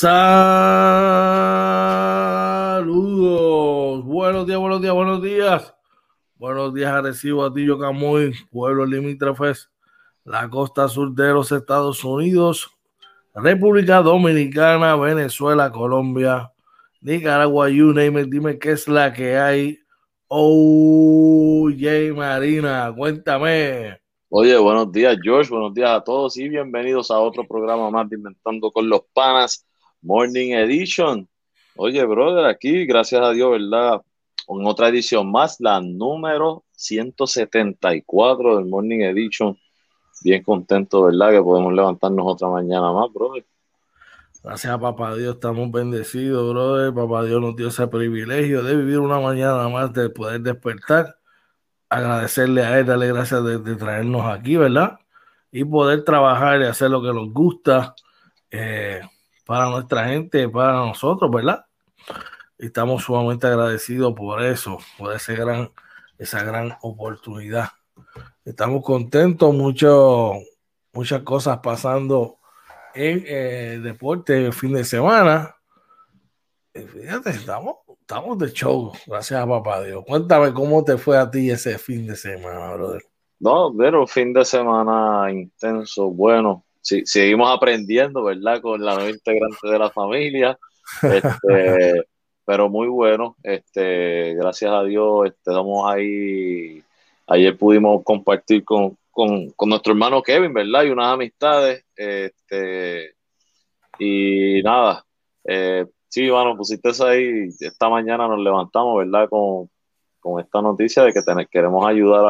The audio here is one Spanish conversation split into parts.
Saludos. Buenos días, buenos días, buenos días. Buenos días, Arecibo, Atillo, Camuy, pueblo limítrofes, la costa sur de los Estados Unidos, República Dominicana, Venezuela, Colombia, Nicaragua, you name it. Dime qué es la que hay. Oye, Marina, cuéntame. Oye, buenos días, George. Buenos días a todos y bienvenidos a otro programa más de Inventando con los Panas, Morning Edition. Oye, brother, aquí, gracias a Dios, ¿verdad? En otra edición más, la número 174 del Morning Edition. Bien contento, ¿verdad? Que podemos levantarnos otra mañana más, brother. Gracias a Papá Dios, estamos bendecidos, brother. Papá Dios nos dio ese privilegio de vivir una mañana más, de poder despertar agradecerle a él, darle gracias de, traernos aquí, ¿verdad? Y poder trabajar y hacer lo que nos gusta eh, para nuestra gente, para nosotros, ¿verdad? estamos sumamente agradecidos por eso, por ese gran, esa gran oportunidad. Estamos contentos, mucho, muchas cosas pasando en eh, deporte el fin de semana. Fíjate, estamos estamos de show, gracias a papá Dios. Cuéntame cómo te fue a ti ese fin de semana, brother. No, pero fin de semana intenso, bueno. Sí, seguimos aprendiendo, ¿verdad? Con la nueva integrante de la familia. Este, pero muy bueno. Este, gracias a Dios, estamos ahí. Ayer pudimos compartir con, con, con, nuestro hermano Kevin, ¿verdad? Y unas amistades. Este, y nada, eh, Sí, bueno, pusiste eso ahí. Esta mañana nos levantamos, ¿verdad? Con, esta noticia de que queremos ayudar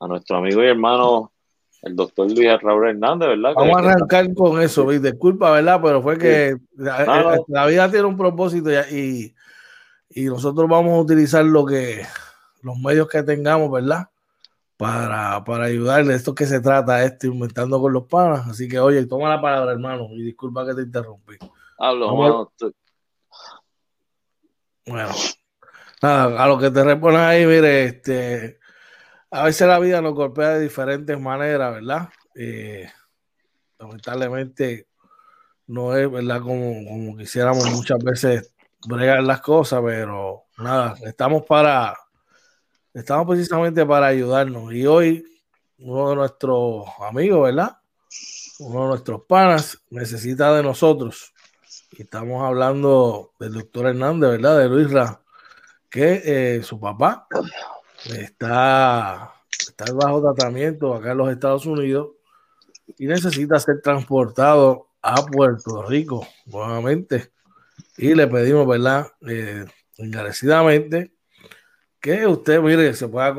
a, nuestro amigo y hermano, el doctor Luis Raúl Hernández, ¿verdad? Vamos a arrancar con eso, disculpa, ¿verdad? Pero fue que la, vida tiene un propósito y, y nosotros vamos a utilizar lo que los medios que tengamos, ¿verdad? Para, para ayudarle. Esto que se trata, esto, inventando con los panas. Así que, oye, toma la palabra, hermano, y disculpa que te interrumpí. Hablo, Bueno, nada, a lo que te respondes ahí, mire, este, a veces la vida nos golpea de diferentes maneras, ¿verdad? Eh, lamentablemente no es, ¿verdad? Como, como quisiéramos muchas veces bregar las cosas, pero nada, estamos para, estamos precisamente para ayudarnos. Y hoy uno de nuestros amigos, ¿verdad? Uno de nuestros panas necesita de nosotros estamos hablando del doctor Hernández, ¿verdad? De Luis Ra, que eh, su papá está, está bajo tratamiento acá en los Estados Unidos y necesita ser transportado a Puerto Rico nuevamente. Y le pedimos, ¿verdad? Eh, encarecidamente que usted, mire, se pueda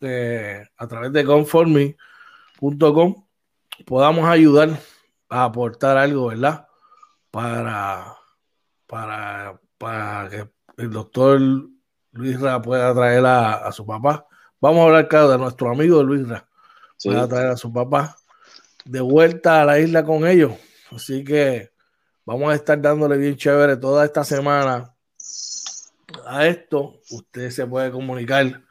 eh, a través de conformi.com podamos ayudar a aportar algo, ¿verdad? para, para, para que el doctor Luis Ra pueda traer a, su papá. Vamos a hablar, claro, de nuestro amigo Luis Ra. Pueda traer a su papá de vuelta a la isla con ellos. Así que vamos a estar dándole bien chévere toda esta semana a esto. Usted se puede comunicar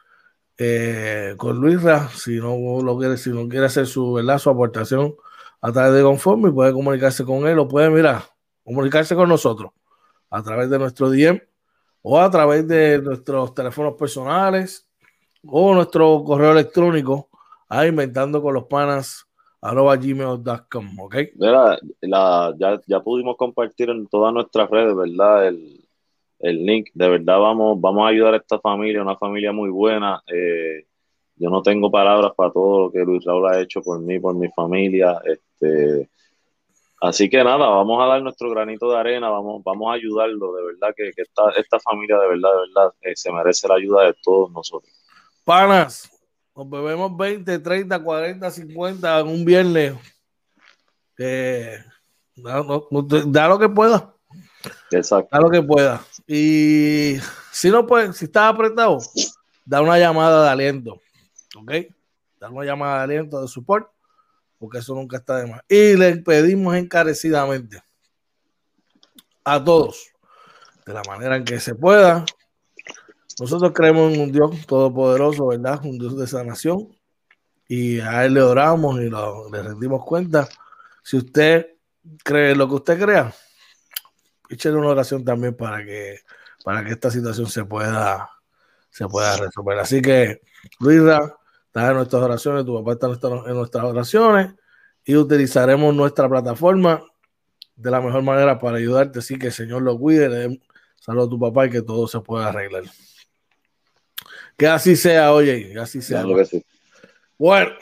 eh, con Luis Ra si no lo quiere, si no quiere hacer su, ¿verdad? su aportación a través de Conforme, puede comunicarse con él o puede mirar comunicarse con nosotros a través de nuestro DM o a través de nuestros teléfonos personales o nuestro correo electrónico a inventando con los panas arroba gmail.com, ¿ok? ya, ya, pudimos compartir en todas nuestras redes, ¿verdad? El, link, de verdad vamos, vamos a ayudar a esta familia, una familia muy buena. Eh, yo no tengo palabras para todo lo que Luis Raúl ha hecho por mí, por mi familia. Este, Así que nada, vamos a dar nuestro granito de arena, vamos, vamos a ayudarlo, de verdad que, esta, esta, familia de verdad, de verdad, eh, se merece la ayuda de todos nosotros. Panas, nos bebemos 20, 30, 40, 50 en un viernes. da, lo que pueda. Exacto. Da lo que pueda. Y si no puede, si estás apretado, da una llamada de aliento. ¿Ok? Da una llamada de aliento de support porque eso nunca está de más. Y le pedimos encarecidamente a todos, de la manera en que se pueda. Nosotros creemos en un Dios todopoderoso, ¿verdad? Un Dios de sanación. Y a Él le oramos y le rendimos cuenta. Si usted cree lo que usted crea, échale una oración también para que, para que esta situación se pueda, se pueda resolver. Así que, Luisa, está en nuestras oraciones, tu papá está en nuestras oraciones y utilizaremos nuestra plataforma de la mejor manera para ayudarte. Así que el Señor lo cuide, le saludo a tu papá y que todo se pueda arreglar. Que así sea, oye, que así sea. Bueno,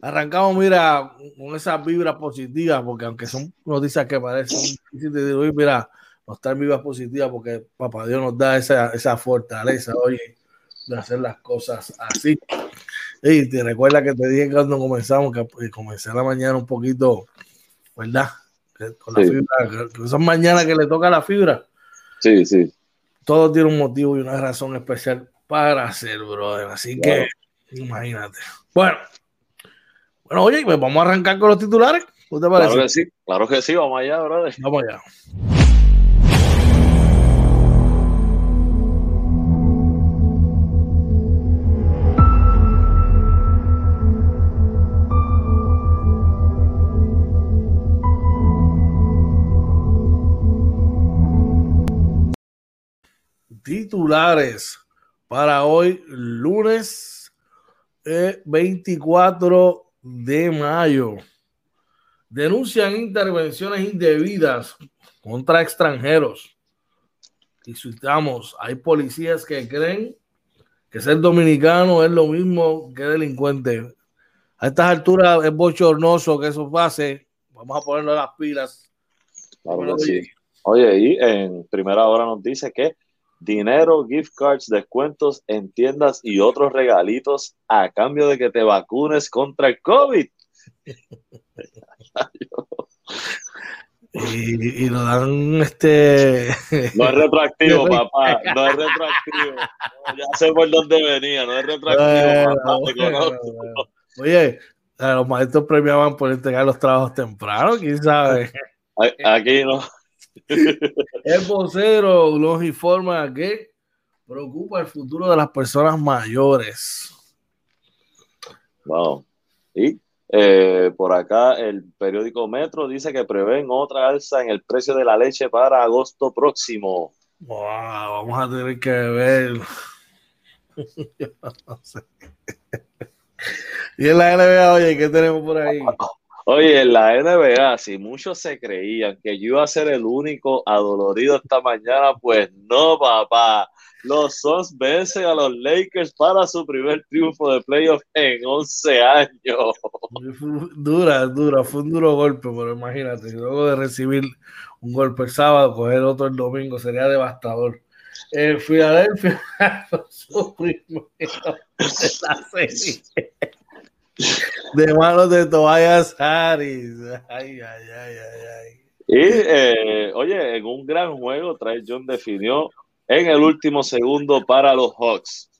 arrancamos, mira, con esas vibras positivas, porque aunque son noticias que parecen difíciles de decir, mira, nos están vibras positivas porque papá Dios nos da esa, esa fortaleza, oye, de hacer las cosas así. Y te recuerda que te dije cuando comenzamos, que comencé la mañana un poquito, ¿verdad? Con la fibra, que son mañanas que le toca la fibra. Sí, sí. Todo tiene un motivo y una razón especial para hacer, brother. Así que, imagínate. Bueno, bueno, oye, pues vamos a arrancar con los titulares. ¿Qué te parece? Claro que sí, claro que sí, vamos allá, brother. Vamos allá. Titulares para hoy, lunes 24 eh, de mayo. Denuncian intervenciones indebidas contra extranjeros. Y citamos, hay policías que creen que ser dominicano es lo mismo que delincuente. A estas alturas es bochornoso que eso pase. Vamos a ponerlo las pilas. Oye, y en primera hora nos dice que dinero, gift cards, descuentos en tiendas y otros regalitos a cambio de que te vacunes contra el COVID. y, y, nos dan este. No es retroactivo, papá. No es retroactivo. ya sé por dónde venía. No es retroactivo, papá. Oye, los maestros premiaban por entregar los trabajos temprano, quién sabe. Aquí no. El vocero nos informa que preocupa el futuro de las personas mayores. Wow. Y eh, por acá el periódico Metro dice que prevén otra alza en el precio de la leche para agosto próximo. Wow, vamos a tener que ver. y en la NBA, oye, ¿qué tenemos por ahí? Oye, en la NBA, si muchos se creían que yo iba a ser el único adolorido esta mañana, pues no, papá. Los Suns vencen a los Lakers para su primer triunfo de playoff en 11 años. Dura, dura, fue un duro golpe, pero imagínate, luego de recibir un golpe el sábado, coger otro el domingo sería devastador. En Filadelfia, su de la serie de manos de Tobias Harris. Ay, ay, ay, ay, ay. Y, eh, oye, en un gran juego, Trae John definió en el último segundo para los Hawks.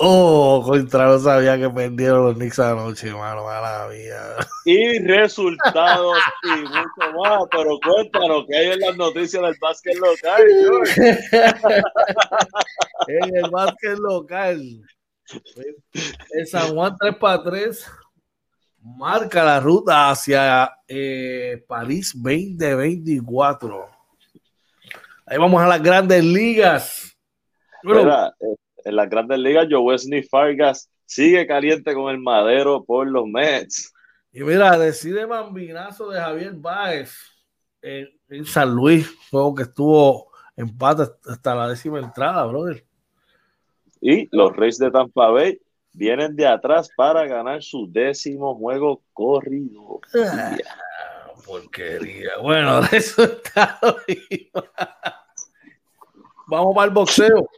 Oh, contra no sabía que perdieron los Knicks anoche, hermano, mala mía. Y resultados y mucho más, pero cuéntanos que hay en las noticias del básquet local, en el básquet local. El San Juan 3 para 3 marca la ruta hacia eh, París 2024. Ahí vamos a las grandes ligas. Eh, en las grandes ligas, Joe Wesley Fargas sigue caliente con el madero por los Mets. Y mira, decide bambinazo de Javier Báez en, en San Luis, juego que estuvo empate hasta la décima entrada, brother. Y los Reyes de Tampa Bay vienen de atrás para ganar su décimo juego corrido. Ah, porquería. Bueno, resultado. Vamos para el boxeo.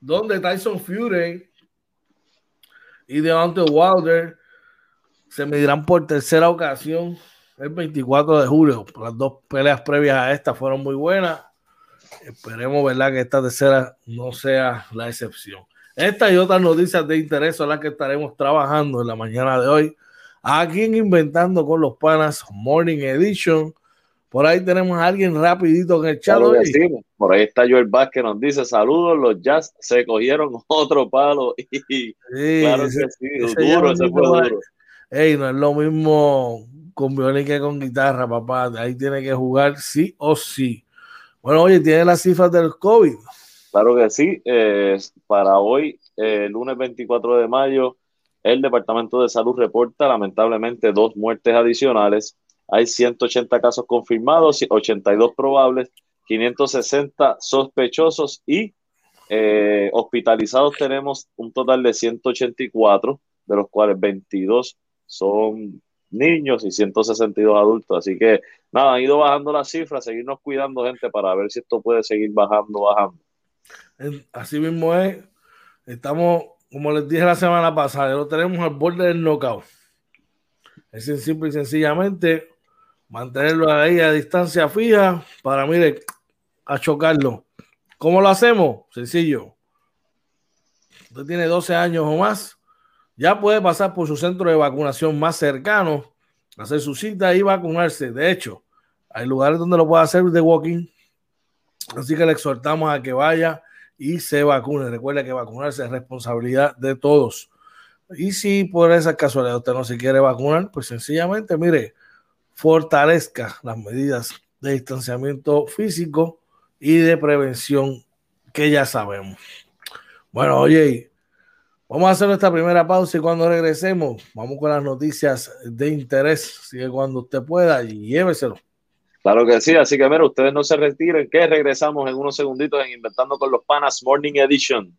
Donde Tyson Fury y Deontay Wilder se medirán por tercera ocasión el 24 de julio. Las dos peleas previas a esta fueron muy buenas. Esperemos, ¿verdad?, que esta tercera no sea la excepción. Esta y otras noticias de interés son las que estaremos trabajando en la mañana de hoy. Aquí en Inventando con los Panas Morning Edition. Por ahí tenemos a alguien rapidito en el chat. Por ahí está Joel Vázquez, nos dice saludos, los Jazz se cogieron otro palo. Y, claro que sí, duro, ese fue duro. Ey, no es lo mismo con violín que con guitarra, papá. Ahí tiene que jugar sí o sí. Bueno, oye, tiene las cifras del COVID. Claro que sí. Eh, para hoy, el lunes 24 de mayo, el Departamento de Salud reporta lamentablemente dos muertes adicionales. Hay 180 casos confirmados, 82 probables, 560 sospechosos y eh, hospitalizados tenemos un total de 184, de los cuales 22 son niños y 162 adultos. Así que nada, han ido bajando las cifras, seguirnos cuidando, gente, para ver si esto puede seguir bajando, bajando. Así mismo es. Estamos, como les dije la semana pasada, lo tenemos al borde del knockout. Es simple y sencillamente mantenerlo ahí a distancia fija para, mire, a chocarlo. ¿Cómo lo hacemos? Sencillo. Usted tiene 12 años o más, ya puede pasar por su centro de vacunación más cercano, hacer su cita y vacunarse. De hecho, hay lugares donde lo puede hacer de walking. Así que le exhortamos a que vaya y se vacune. Recuerde que vacunarse es responsabilidad de todos. Y si por esa casualidad usted no se quiere vacunar, pues sencillamente, mire, fortalezca las medidas de distanciamiento físico y de prevención que ya sabemos. Bueno, oye, vamos a hacer nuestra primera pausa y cuando regresemos, vamos con las noticias de interés. Sigue cuando usted pueda lléveselo. Claro que sí, así que mira, ustedes no se retiren, que regresamos en unos segunditos en Inventando con los Panas Morning Edition.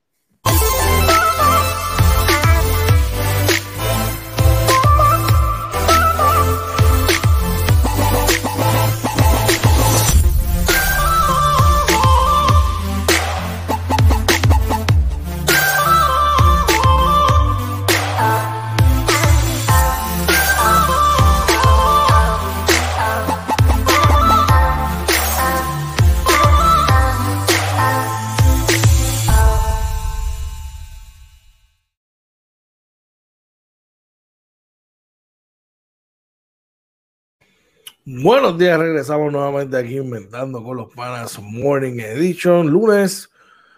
Buenos días, regresamos nuevamente aquí inventando con los panas Morning Edition, lunes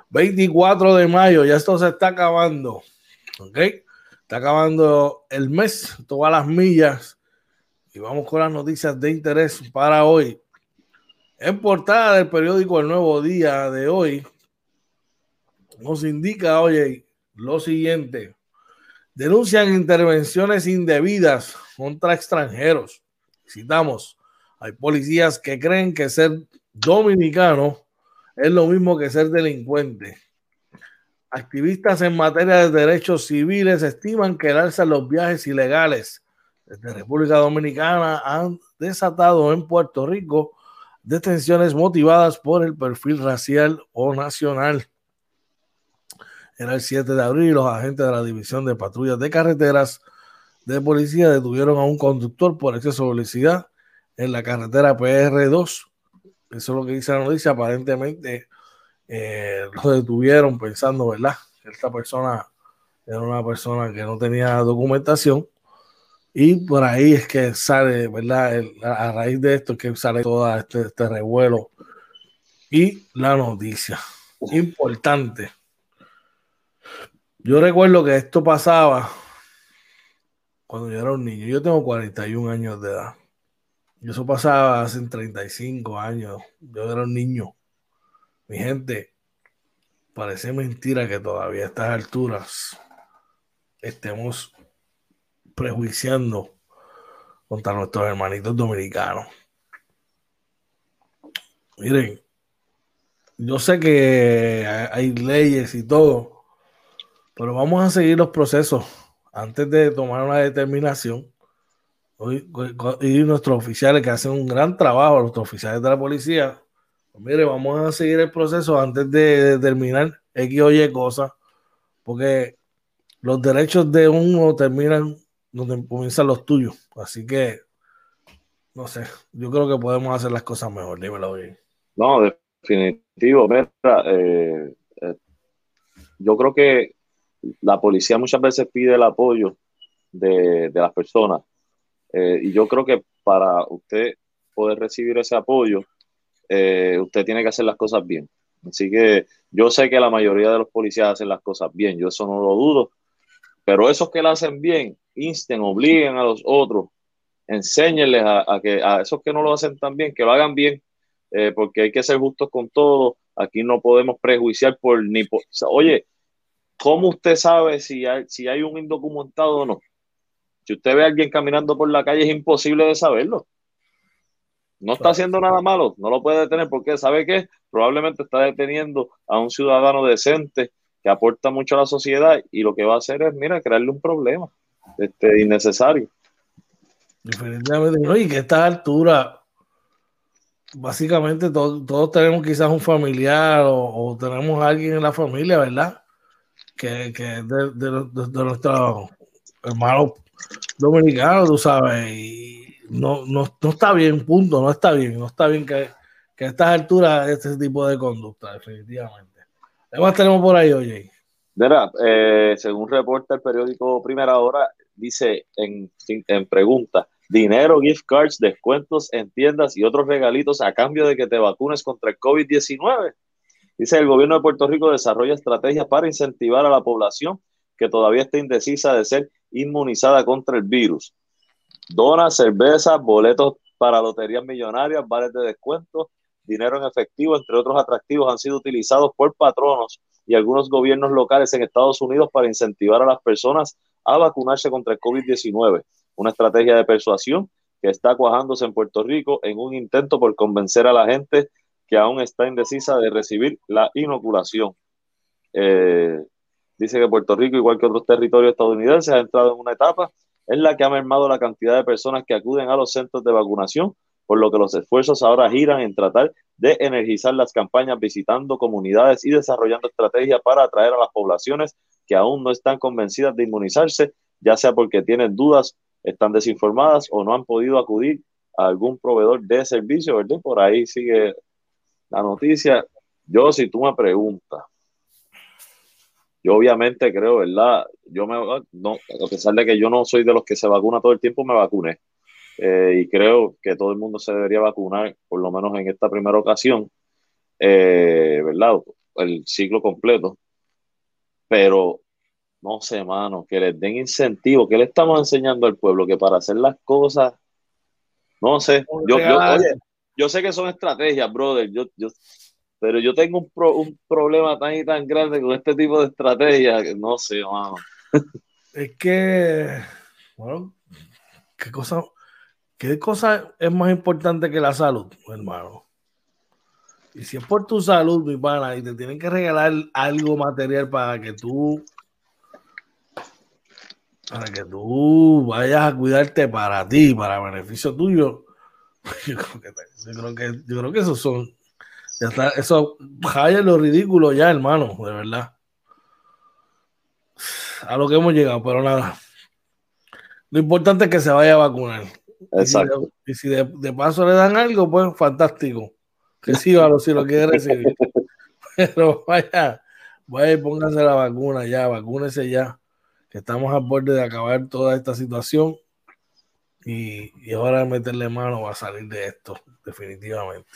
24 de mayo, ya esto se está acabando, ¿ok? Está acabando el mes, todas las millas, y vamos con las noticias de interés para hoy. En portada del periódico El Nuevo Día de hoy, nos indica, oye, lo siguiente, denuncian intervenciones indebidas contra extranjeros. Citamos, hay policías que creen que ser dominicano es lo mismo que ser delincuente. Activistas en materia de derechos civiles estiman que el alza en los viajes ilegales desde República Dominicana han desatado en Puerto Rico detenciones motivadas por el perfil racial o nacional. Era el 7 de abril, los agentes de la División de Patrullas de Carreteras de Policía detuvieron a un conductor por exceso de velocidad en la carretera PR2. Eso es lo que dice la noticia. Aparentemente eh, lo detuvieron pensando, ¿verdad? Esta persona era una persona que no tenía documentación. Y por ahí es que sale, ¿verdad? a raíz de esto es que sale todo este, este revuelo y la noticia. Importante. Yo recuerdo que esto pasaba cuando yo era un niño. Yo tengo 41 años de edad. Eso pasaba hace 35 años. Yo era un niño. Mi gente, parece mentira que todavía a estas alturas estemos prejuiciando contra nuestros hermanitos dominicanos. Miren, yo sé que hay leyes y todo, pero vamos a seguir los procesos antes de tomar una determinación y nuestros oficiales que hacen un gran trabajo, nuestros oficiales de la policía, pues mire, vamos a seguir el proceso antes de determinar X o Y cosas, porque los derechos de uno terminan donde comienzan los tuyos. Así que, no sé, yo creo que podemos hacer las cosas mejor, dímelo bien. No, definitivo, mira, eh, eh, yo creo que la policía muchas veces pide el apoyo de, de las personas eh, y yo creo que para usted poder recibir ese apoyo, eh, usted tiene que hacer las cosas bien. Así que yo sé que la mayoría de los policías hacen las cosas bien, yo eso no lo dudo, pero esos que lo hacen bien, insten, obliguen a los otros enséñenles a, que a esos que no lo hacen tan bien, que lo hagan bien, eh, porque hay que ser justos con todo. Aquí no podemos prejuiciar por ni por, oye, ¿cómo usted sabe si hay, si hay un indocumentado o no? Si usted ve a alguien caminando por la calle, es imposible de saberlo. No está haciendo nada malo, no lo puede detener porque sabe que probablemente está deteniendo a un ciudadano decente que aporta mucho a la sociedad y lo que va a hacer es, mira, crearle un problema este, innecesario. Y que a esta altura, básicamente todos tenemos quizás un familiar o, tenemos a alguien en la familia, ¿verdad? Que, que de, de, de, nuestros hermanos dominicanos, tú sabes, y no, no, no, está bien, punto, no está bien, no está bien que, que a estas alturas este tipo de conducta, definitivamente. ¿Qué más tenemos por ahí, oye? Eh, según reporta el periódico Primera Hora, dice en, en pregunta, dinero, gift cards, descuentos en tiendas y otros regalitos a cambio de que te vacunes contra el COVID-19. Dice, el gobierno de Puerto Rico desarrolla estrategias para incentivar a la población que todavía está indecisa de ser inmunizada contra el virus. Donas, cervezas, boletos para loterías millonarias, vales de descuento, dinero en efectivo, entre otros atractivos, han sido utilizados por patronos y algunos gobiernos locales en Estados Unidos para incentivar a las personas a vacunarse contra el COVID-19. Una estrategia de persuasión que está cuajándose en Puerto Rico en un intento por convencer a la gente que aún está indecisa de recibir la inoculación. Eh, dice que Puerto Rico, igual que otros territorios estadounidenses, ha entrado en una etapa es la que ha mermado la cantidad de personas que acuden a los centros de vacunación, por lo que los esfuerzos ahora giran en tratar de energizar las campañas visitando comunidades y desarrollando estrategias para atraer a las poblaciones que aún no están convencidas de inmunizarse, ya sea porque tienen dudas, están desinformadas o no han podido acudir a algún proveedor de servicio, ¿verdad? Por ahí sigue la noticia. Yo, si tú me preguntas, yo obviamente creo, ¿verdad? Yo me, no, a pesar de que yo no soy de los que se vacuna todo el tiempo, me vacuné. Eh, y creo que todo el mundo se debería vacunar, por lo menos en esta primera ocasión, eh, ¿verdad? El ciclo completo. Pero, no sé, mano, que les den incentivo, que le estamos enseñando al pueblo que para hacer las cosas, no sé, yo, yo, yo sé que son estrategias, brother, yo, yo pero yo tengo un, un problema tan y tan grande con este tipo de estrategia que no sé, mano. Es que, bueno, ¿qué cosa, ¿qué cosa es más importante que la salud, hermano? Y si es por tu salud, mi pana, y te tienen que regalar algo material para que tú para que tú vayas a cuidarte para ti, para beneficio tuyo, yo creo que, yo creo que esos son ya está, eso jaya lo ridículo ya, hermano, de verdad. A lo que hemos llegado, pero nada. Lo importante es que se vaya a vacunar. Exacto. Y si, de, paso le dan algo, pues fantástico. Que sí, si lo quiere recibir. Pero vaya, vaya y póngase la vacuna ya, vacúnese ya. Que estamos a borde de acabar toda esta situación. Y, y ahora meterle mano va a salir de esto, definitivamente.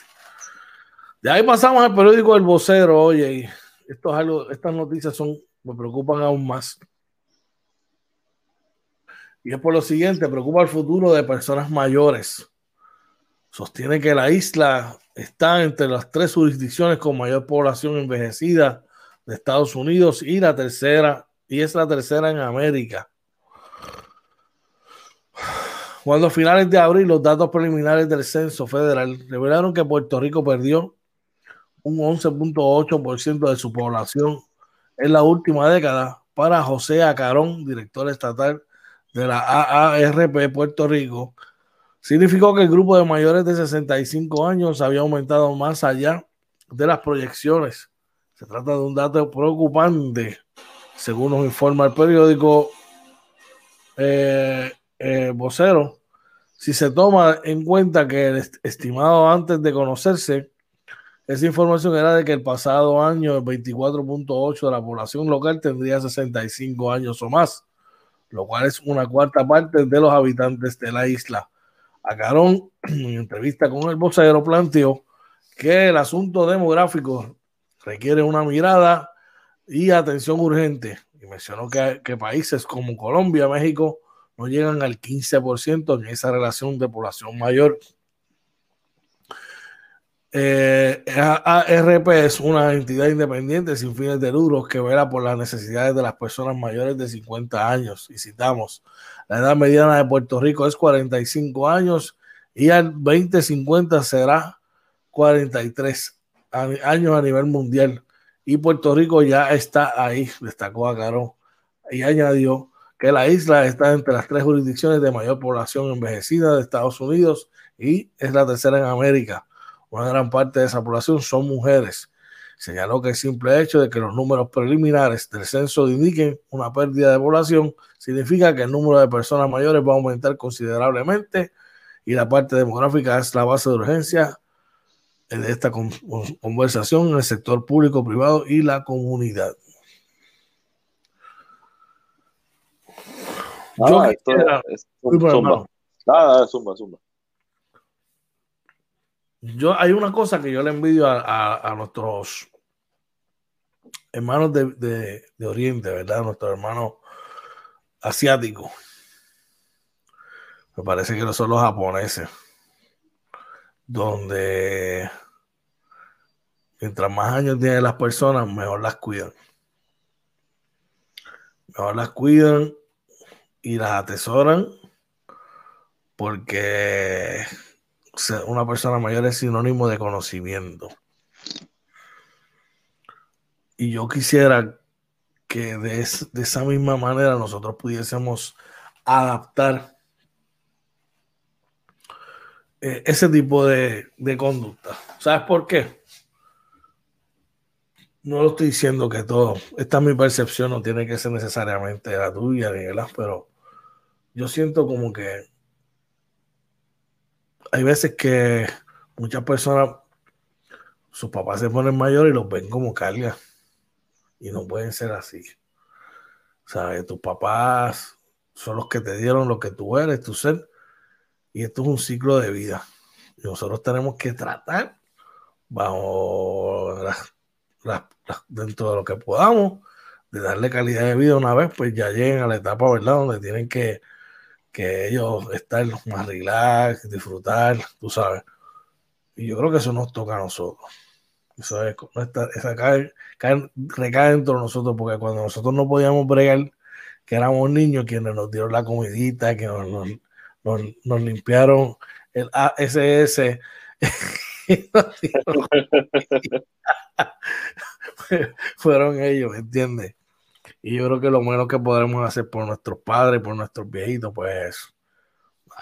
De ahí pasamos al periódico El Vocero, oye, estas noticias son, me preocupan aún más. Y es por lo siguiente, preocupa el futuro de personas mayores. Sostiene que la isla está entre las tres jurisdicciones con mayor población envejecida de Estados Unidos y la tercera, y es la tercera en América. Cuando a finales de abril los datos preliminares del censo federal revelaron que Puerto Rico perdió un 11.8% de su población en la última década para José Acarón, director estatal de la AARP Puerto Rico, significó que el grupo de mayores de 65 años había aumentado más allá de las proyecciones. Se trata de un dato preocupante, según nos informa el periódico eh, eh, Vocero. Si se toma en cuenta que el estimado antes de conocerse esa información era de que el pasado año el 24.8 de la población local tendría 65 años o más, lo cual es una cuarta parte de los habitantes de la isla. Acarón, en entrevista con el vocero, planteó que el asunto demográfico requiere una mirada y atención urgente. Y mencionó que, que países como Colombia, México, no llegan al 15% en esa relación de población mayor. Eh, ARP es una entidad independiente sin fines de lucro que vela por las necesidades de las personas mayores de 50 años. Y citamos, la edad mediana de Puerto Rico es 45 años y al 2050 será 43 años a nivel mundial. Y Puerto Rico ya está ahí, destacó a Caro. Y añadió que la isla está entre las tres jurisdicciones de mayor población envejecida de Estados Unidos y es la tercera en América. Una gran parte de esa población son mujeres. Señaló que el simple hecho de que los números preliminares del censo indiquen una pérdida de población significa que el número de personas mayores va a aumentar considerablemente y la parte demográfica es la base de urgencia de esta conversación en el sector público, privado y la comunidad. Ah, ah, Yo, hay una cosa que yo le envidio a, nuestros hermanos de, Oriente, ¿verdad? Nuestros hermanos asiáticos. Me parece que no son los japoneses. Donde mientras más años tienen las personas, mejor las cuidan. Mejor las cuidan y las atesoran porque una persona mayor es sinónimo de conocimiento. Y yo quisiera que de, esa misma manera nosotros pudiésemos adaptar eh, ese tipo de, de conducta. ¿Sabes por qué? No lo estoy diciendo que todo, esta es mi percepción, no tiene que ser necesariamente la tuya, Miguel, pero yo siento como que hay veces que muchas personas, sus papás se ponen mayores y los ven como carga. Y no pueden ser así. ¿Sabes? Tus papás son los que te dieron lo que tú eres, tu ser. Y esto es un ciclo de vida. Y nosotros tenemos que tratar bajo dentro de lo que podamos de darle calidad de vida una vez, pues ya lleguen a la etapa, ¿verdad? Donde tienen que que ellos estén más relax, disfrutar, tú sabes. Y yo creo que eso nos toca a nosotros. Eso es, esa cae, recae dentro de nosotros, porque cuando nosotros no podíamos bregar, que éramos niños, quienes nos dieron la comidita, que nos, nos, limpiaron el ASS, fueron ellos, ¿me entiendes? Y yo creo que lo menos que podremos hacer por nuestros padres, por nuestros viejitos, pues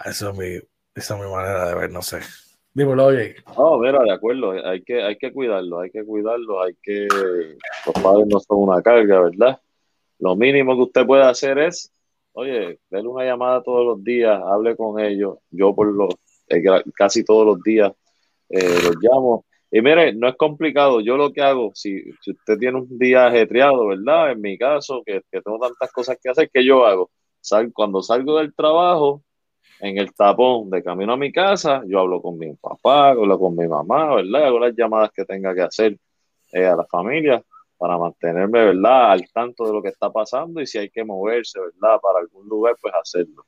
eso es mi, esa es mi manera de ver, no sé. Dímelo, oye. No, mira, de acuerdo, hay que, hay que cuidarlo, hay que cuidarlo, hay que, los padres no son una carga, ¿verdad? Lo mínimo que usted puede hacer es, oye, denle una llamada todos los días, hable con ellos, yo por los, eh, casi todos los días eh, los llamo, y mire, no es complicado. Yo lo que hago, si, usted tiene un día ajetreado, ¿verdad? En mi caso, que, tengo tantas cosas que hacer, que yo hago? Sal, cuando salgo del trabajo, en el tapón de camino a mi casa, yo hablo con mi papá, hablo con mi mamá, ¿verdad? Hago las llamadas que tenga que hacer eh, a la familia para mantenerme, ¿verdad? Al tanto de lo que está pasando y si hay que moverse, ¿verdad? Para algún lugar, pues hacerlo.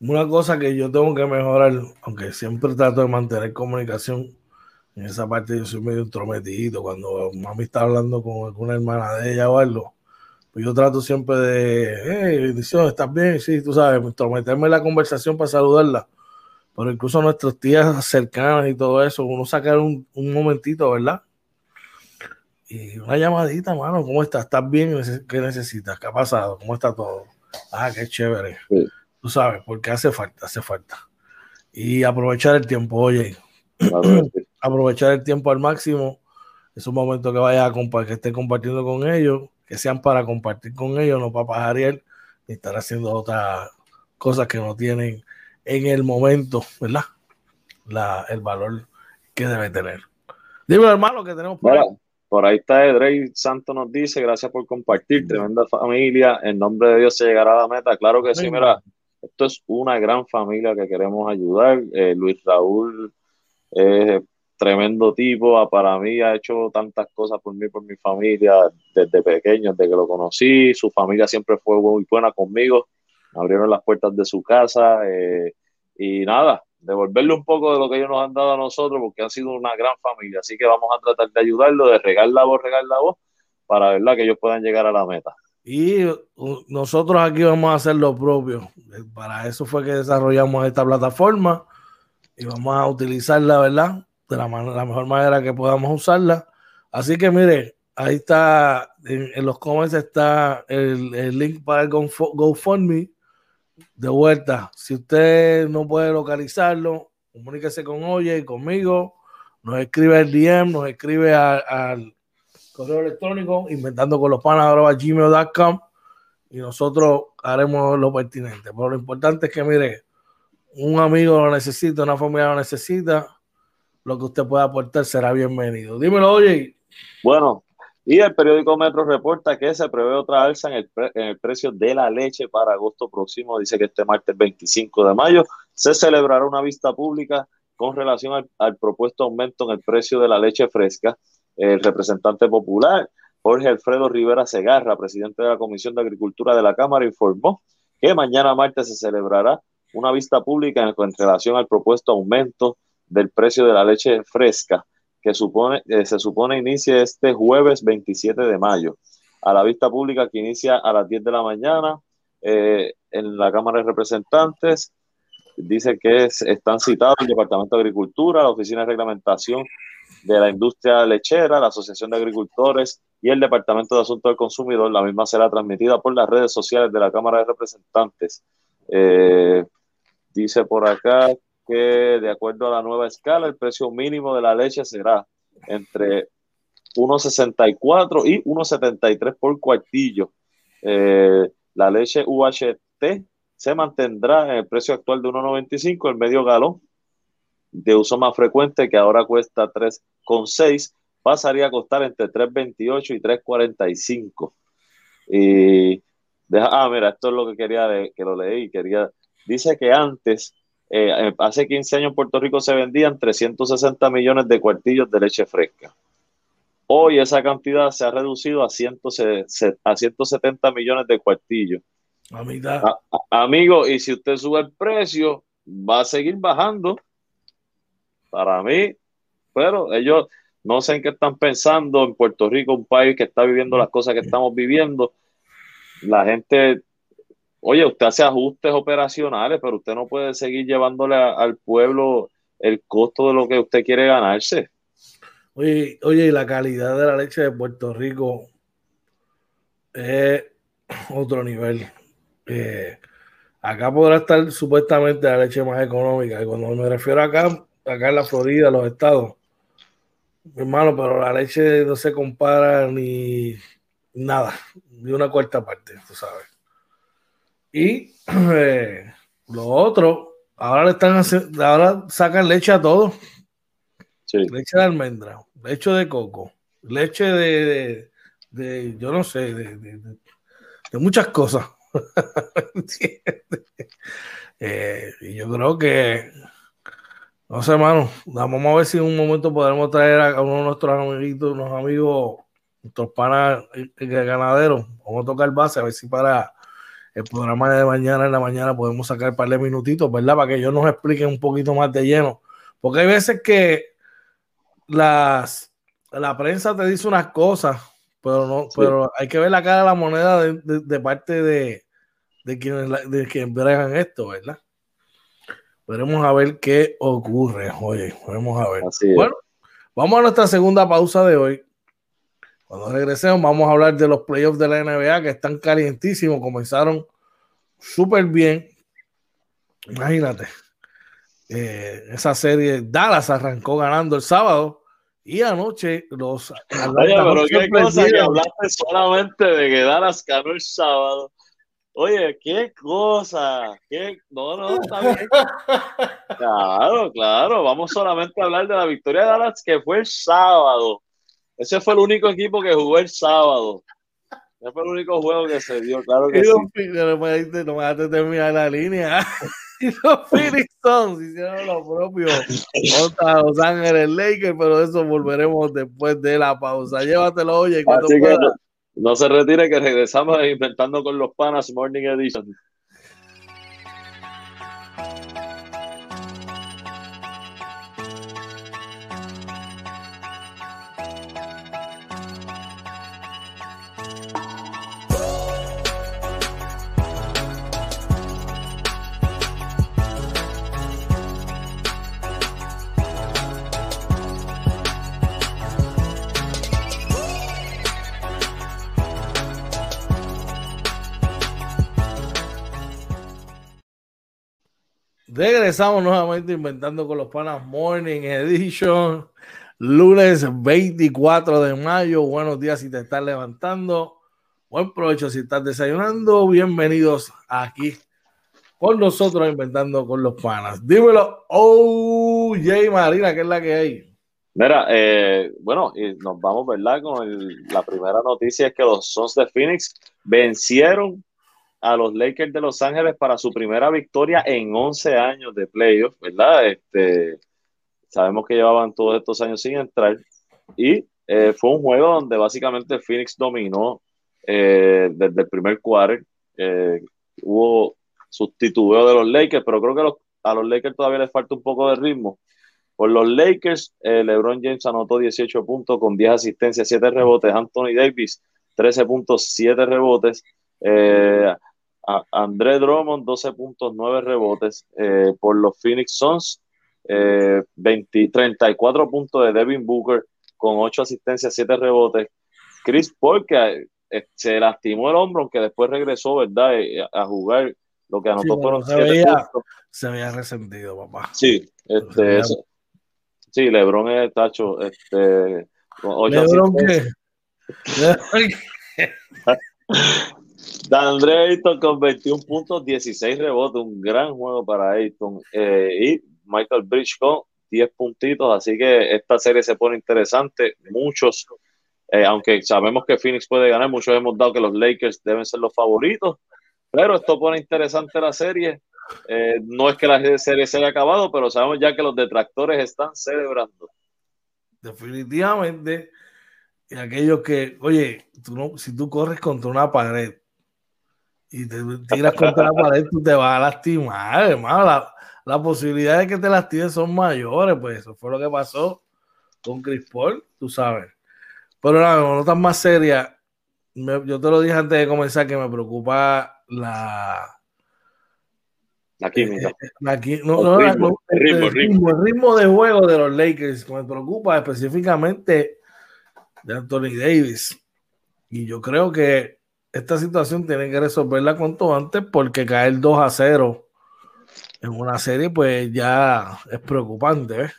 Una cosa que yo tengo que mejorar, aunque siempre trato de mantener comunicación en esa parte yo soy medio intrometido. Cuando mami está hablando con alguna hermana de ella o algo, pues yo trato siempre de, hey, bendición, ¿estás bien? Sí, tú sabes, intrometerme en la conversación para saludarla. Pero incluso nuestros tías cercanas y todo eso, uno sacar un, momentito, ¿verdad? Y una llamadita, mano, ¿cómo estás? ¿Estás bien? ¿Qué necesitas? ¿Qué ha pasado? ¿Cómo está todo? Ah, qué chévere. Tú sabes, porque hace falta, hace falta. Y aprovechar el tiempo, oye aprovechar el tiempo al máximo. Es un momento que vaya a compartir, que esté compartiendo con ellos, que sean para compartir con ellos, no para pajarear ni estar haciendo otras cosas que no tienen en el momento, ¿verdad? La, el valor que debe tener. Dime, hermano, que tenemos por ahí. Por ahí está Edrey Santo nos dice, gracias por compartir, tremenda familia, en nombre de Dios se llegará a la meta. Claro que sí, mira, esto es una gran familia que queremos ayudar. Eh, Luis Raúl eh, tremendo tipo, para mí ha hecho tantas cosas por mí, por mi familia, desde pequeño, desde que lo conocí, su familia siempre fue muy buena conmigo, abrieron las puertas de su casa eh, y nada, devolverle un poco de lo que ellos nos han dado a nosotros porque han sido una gran familia. Así que vamos a tratar de ayudarlo, de regar la voz, regar la voz, para verdad que ellos puedan llegar a la meta. Y nosotros aquí vamos a hacer lo propio. Para eso fue que desarrollamos esta plataforma y vamos a utilizarla, ¿verdad? De la, la mejor manera que podamos usarla. Así que mire, ahí está, en, los comments está el, link para el GoFundMe. De vuelta, si usted no puede localizarlo, comuníquese con Oye y conmigo, nos escribe el DM, nos escribe al correo electrónico, inventando con los panas gmail.com y nosotros haremos lo pertinente. Pero lo importante es que, mire, un amigo lo necesita, una familia lo necesita, lo que usted pueda aportar será bienvenido. Dímelo, oye. Bueno, y el periódico Metro reporta que se prevé otra alza en el, precio de la leche para agosto próximo. Dice que este martes 25 de mayo se celebrará una vista pública con relación al propuesto aumento en el precio de la leche fresca el representante popular, Jorge Alfredo Rivera Segarra, presidente de la Comisión de Agricultura de la Cámara, informó que mañana martes se celebrará una vista pública en, relación al propuesto aumento del precio de la leche fresca, que supone, eh, se supone inicie este jueves 27 de mayo. A la vista pública que inicia a las 10 de la mañana eh, en la Cámara de Representantes, dice que están citados el Departamento de Agricultura, la Oficina de Reglamentación de la industria lechera, la Asociación de Agricultores y el Departamento de Asuntos del Consumidor. La misma será transmitida por las redes sociales de la Cámara de Representantes. Eh, dice por acá que de acuerdo a la nueva escala, el precio mínimo de la leche será entre 1,64 y 1,73 por cuartillo. Eh, la leche UHT se mantendrá en el precio actual de 1,95 el medio galón de uso más frecuente que ahora cuesta 3,6 pasaría a costar entre 3.28 y 3.45. Y deja, ah, mira, esto es lo que quería que lo leí. Quería, dice que antes, eh, eh, hace 15 años en Puerto Rico se vendían 360 millones de cuartillos de leche fresca. Hoy esa cantidad se ha reducido a, 170 millones de cuartillos. amigo, y si usted sube el precio, va a seguir bajando para mí, pero ellos no sé en qué están pensando en Puerto Rico, un país que está viviendo las cosas que estamos viviendo. La gente, oye, usted hace ajustes operacionales, pero usted no puede seguir llevándole al pueblo el costo de lo que usted quiere ganarse. Oye, oye, y la calidad de la leche de Puerto Rico es otro nivel. Eh, acá podrá estar supuestamente la leche más económica. Y cuando me refiero acá, acá en la Florida, los estados. Hermano, pero la leche no se compara ni nada, ni una cuarta parte, tú sabes. Y eh, lo otro, ahora le están haciendo, ahora sacan leche a todo. Leche de almendra, leche de coco, leche de, de, yo no sé, de, de muchas cosas. eh, y yo creo que no sé, mano. Vamos a ver si en un momento podemos traer a uno de nuestros amiguitos, unos amigos, nuestros panas eh, eh, ganaderos. Vamos a tocar base a ver si para el programa de mañana en la mañana podemos sacar un par de minutitos, ¿verdad? Para que ellos nos expliquen un poquito más de lleno. Porque hay veces que las, la prensa te dice unas cosas, pero no, pero hay que ver la cara de la moneda de, parte de, de quienes de quienes bregan esto, ¿verdad? Veremos a ver qué ocurre. Oye, veremos a ver. bueno, vamos a nuestra segunda pausa de hoy. Cuando regresemos, vamos a hablar de los playoffs de la NBA que están calientísimos. Comenzaron súper bien. Imagínate. Eh, esa serie Dallas arrancó ganando el sábado y anoche los. Oye, pero qué cosa que hablaste solamente de que Dallas ganó el sábado Oye, qué cosa, qué, no, no, está bien. Claro, claro, vamos solamente a hablar de la victoria de Dallas que fue el sábado. Ese fue el único equipo que jugó el sábado. Ese fue el único juego que se dio, claro que sí. No me, no me dejaste terminar la línea. y los Phoenix Suns hicieron lo propio contra Los Ángeles Lakers, pero de eso volveremos después de la pausa. Llévatelo, oye, cuando no se retire que regresamos inventando con los panas Morning Edition. Regresamos nuevamente inventando con los panas Morning Edition. Lunes 24 de mayo. Buenos días si te estás levantando. Buen provecho si estás desayunando. Bienvenidos aquí con nosotros inventando con los panas. Dímelo, Jay Marina, ¿qué es la que hay? Mira, eh, bueno, nos vamos, ¿verdad? Con la primera noticia es que los Sons de Phoenix vencieron a los Lakers de Los Ángeles para su primera victoria en 11 años de playoff, ¿verdad? Este, sabemos que llevaban todos estos años sin entrar y eh, fue un juego donde básicamente Phoenix dominó eh, desde el primer quarter. Eh, hubo sustitución de los Lakers, pero creo que a los Lakers todavía les falta un poco de ritmo. Por los Lakers, LeBron James anotó 18 puntos con 10 asistencias, 7 rebotes. Anthony Davis, 13 puntos, 7 rebotes. André Drummond, 12.9 rebotes. Eh, por los Phoenix Suns, 34 puntos de Devin Booker con 8 asistencias, 7 rebotes. Chris Paul, que eh, se lastimó el hombro, aunque después regresó, ¿verdad? Eh, a jugar. Lo que anotó fueron se había, se había resentido, papá. Sí, este, sí, LeBron es tacho. Este, ¿Lebron qué? Dandre Ayton con 21 puntos, 16 rebotes, un gran juego para Ayton. Eh, y Michael Bridge con 10 puntitos, así que esta serie se pone interesante. Muchos, eh, aunque sabemos que Phoenix puede ganar, muchos hemos dado que los Lakers deben ser los favoritos, pero esto pone interesante la serie. Eh, no es que la serie se haya acabado, pero sabemos ya que los detractores están celebrando. Definitivamente, y aquellos que, oye, tú no, si tú corres contra una pared y te tiras contra la pared, tú te vas a lastimar, hermano. La, la posibilidad de que te lastimes son mayores, pues eso fue lo que pasó con Chris Paul, tú sabes. Pero nada, no, notas más seria, yo te lo dije antes de comenzar que me preocupa la. La química. Eh, no, el, ritmo, el, ritmo, el, ritmo, de juego de los Lakers me preocupa específicamente de Anthony Davis. Y yo creo que esta situación tiene que resolverla cuanto antes porque caer 2 a 0 en una serie pues ya es preocupante.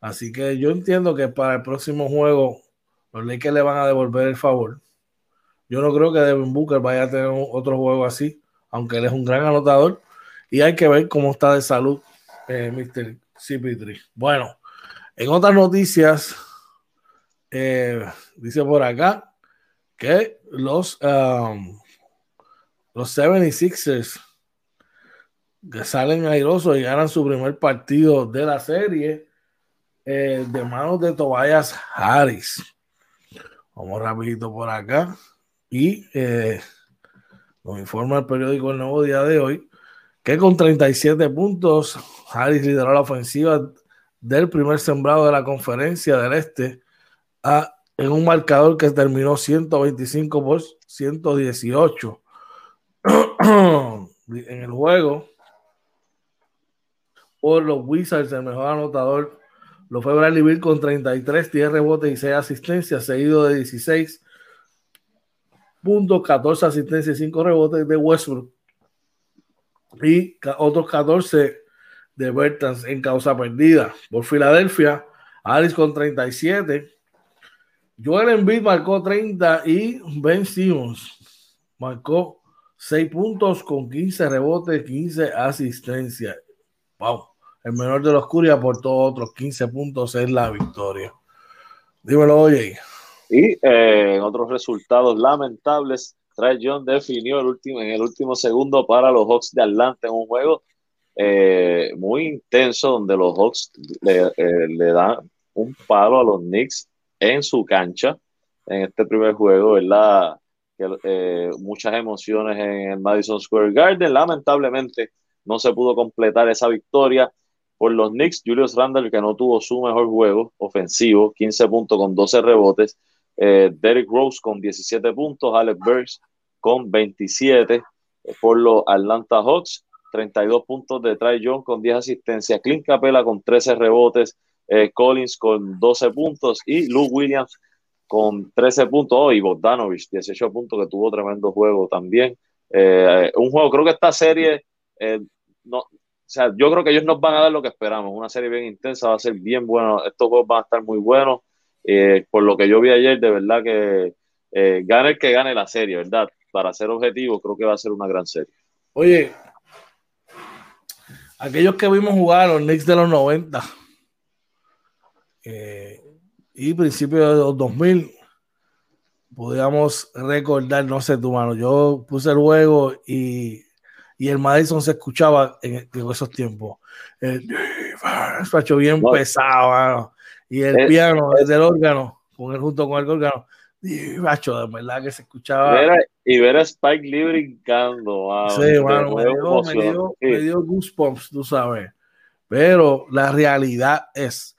Así que yo entiendo que para el próximo juego los Lakers le van a devolver el favor. Yo no creo que Devin Booker vaya a tener otro juego así, aunque él es un gran anotador. Y hay que ver cómo está de salud eh, Mr. CP3. Bueno, en otras noticias, eh, dice por acá, que los, um, los 76ers que salen airosos y ganan su primer partido de la serie eh, de manos de Tobias Harris. Vamos rapidito por acá. Y eh, nos informa el periódico El Nuevo Día de hoy que con 37 puntos Harris lideró la ofensiva del primer sembrado de la conferencia del Este a en un marcador que terminó 125 por 118. en el juego, por los Wizards, el mejor anotador lo fue Bradley Bill con 33, 10 rebotes y 6 asistencias, seguido de 16 puntos, 14 asistencias y 5 rebotes de Westbrook. Y otros 14 de Bertans en causa perdida. Por Filadelfia, Alice con 37, Joel Embiid marcó 30 y Ben Simmons marcó 6 puntos con 15 rebotes, 15 asistencias. Wow, el menor de los Curias todos otros 15 puntos es la victoria. Dímelo, oye. Y eh, en otros resultados lamentables, Trae John definió el último, en el último segundo para los Hawks de Atlanta en un juego eh, muy intenso donde los Hawks le, eh, le dan un palo a los Knicks en su cancha en este primer juego, ¿verdad? Que, eh, muchas emociones en el Madison Square Garden. Lamentablemente no se pudo completar esa victoria por los Knicks. Julius Randle, que no tuvo su mejor juego ofensivo, 15 puntos con 12 rebotes. Eh, Derrick Rose con 17 puntos. Alex Burks con 27 por los Atlanta Hawks. 32 puntos de Trey John con 10 asistencias. Clint Capela con 13 rebotes. Eh, Collins con 12 puntos y Luke Williams con 13 puntos oh, y Bogdanovich 18 puntos que tuvo tremendo juego también. Eh, un juego, creo que esta serie, eh, no, sea, yo creo que ellos nos van a dar lo que esperamos. Una serie bien intensa, va a ser bien bueno. Estos juegos van a estar muy buenos. Por lo que yo vi ayer, de verdad que gane el que gane la serie, ¿verdad? Para ser objetivo, creo que va a ser una gran serie. Oye, aquellos que vimos jugar a los Knicks de los 90 eh, y principios de los 2000, podíamos recordar, no sé tu mano, yo puse el juego y, y el Madison se escuchaba en, esos tiempos. El, hecho bien pesado, y el, piano desde el órgano, con el, junto con el órgano. Macho, de verdad que se escuchaba. y ver a Spike Lee brincando. sí, mano, me dio, me, dio, me dio goosebumps, tú sabes. Pero la realidad es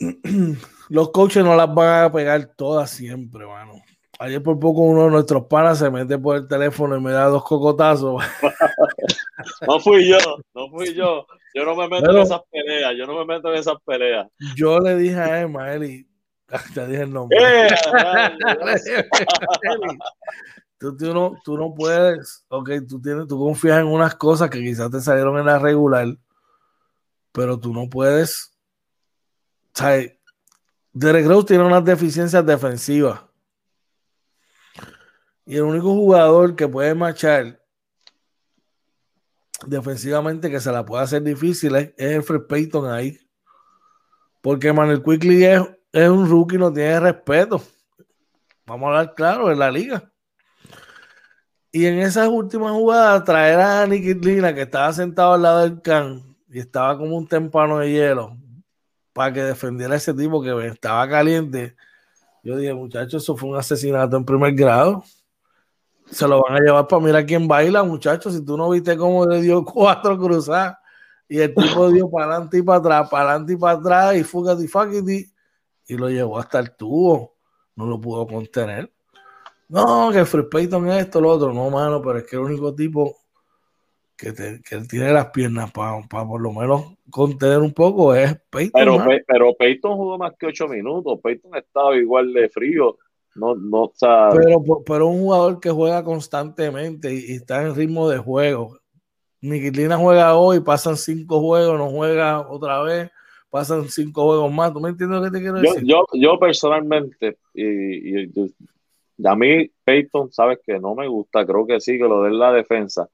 los coaches no las van a pegar todas siempre, mano. Ayer por poco uno de nuestros panas se mete por el teléfono y me da dos cocotazos. no fui yo, no fui yo. Yo no me meto en esas peleas, yo no me meto en esas peleas. Yo le dije a Emma, Eli, te dije el nombre. Eh, tú, tú, no, tú no puedes, ok, tú, tienes, tú confías en unas cosas que quizás te salieron en la regular, pero tú no puedes, ¿sabes? Derek Rose tiene unas deficiencias defensivas. Y el único jugador que puede marchar defensivamente que se la puede hacer difícil es, el Fred Payton ahí. Porque Manuel Quickly es, un rookie, no tiene respeto. Vamos a hablar claro en la liga. Y en esas últimas jugadas, traer a Nicky Lina, que estaba sentado al lado del can y estaba como un tempano de hielo, para que defendiera a ese tipo que estaba caliente. Yo dije, muchachos, eso fue un asesinato en primer grado. Se lo van a llevar para mirar quién baila, muchachos. Si tú no viste cómo le dio cuatro cruzadas y el tipo dio para adelante y para atrás, para adelante y para atrás, y fugati fuckity, y lo llevó hasta el tubo. No lo pudo contener. No, que Free Payton es esto, lo otro. No, mano, pero es que el único tipo que, que tiene las piernas para por lo menos contener un poco es Peyton. Pero, pero Peyton jugó más que ocho minutos. Peyton estaba igual de frío. No, no, pero, pero un jugador que juega constantemente y, está en ritmo de juego. Niquilina juega hoy, pasan cinco juegos, no juega otra vez, pasan cinco juegos más. ¿Tú me entiendes lo que te quiero decir? Yo, yo, personalmente, y, y, a mí Peyton, sabes que no me gusta, creo que sí, que lo de la defensa.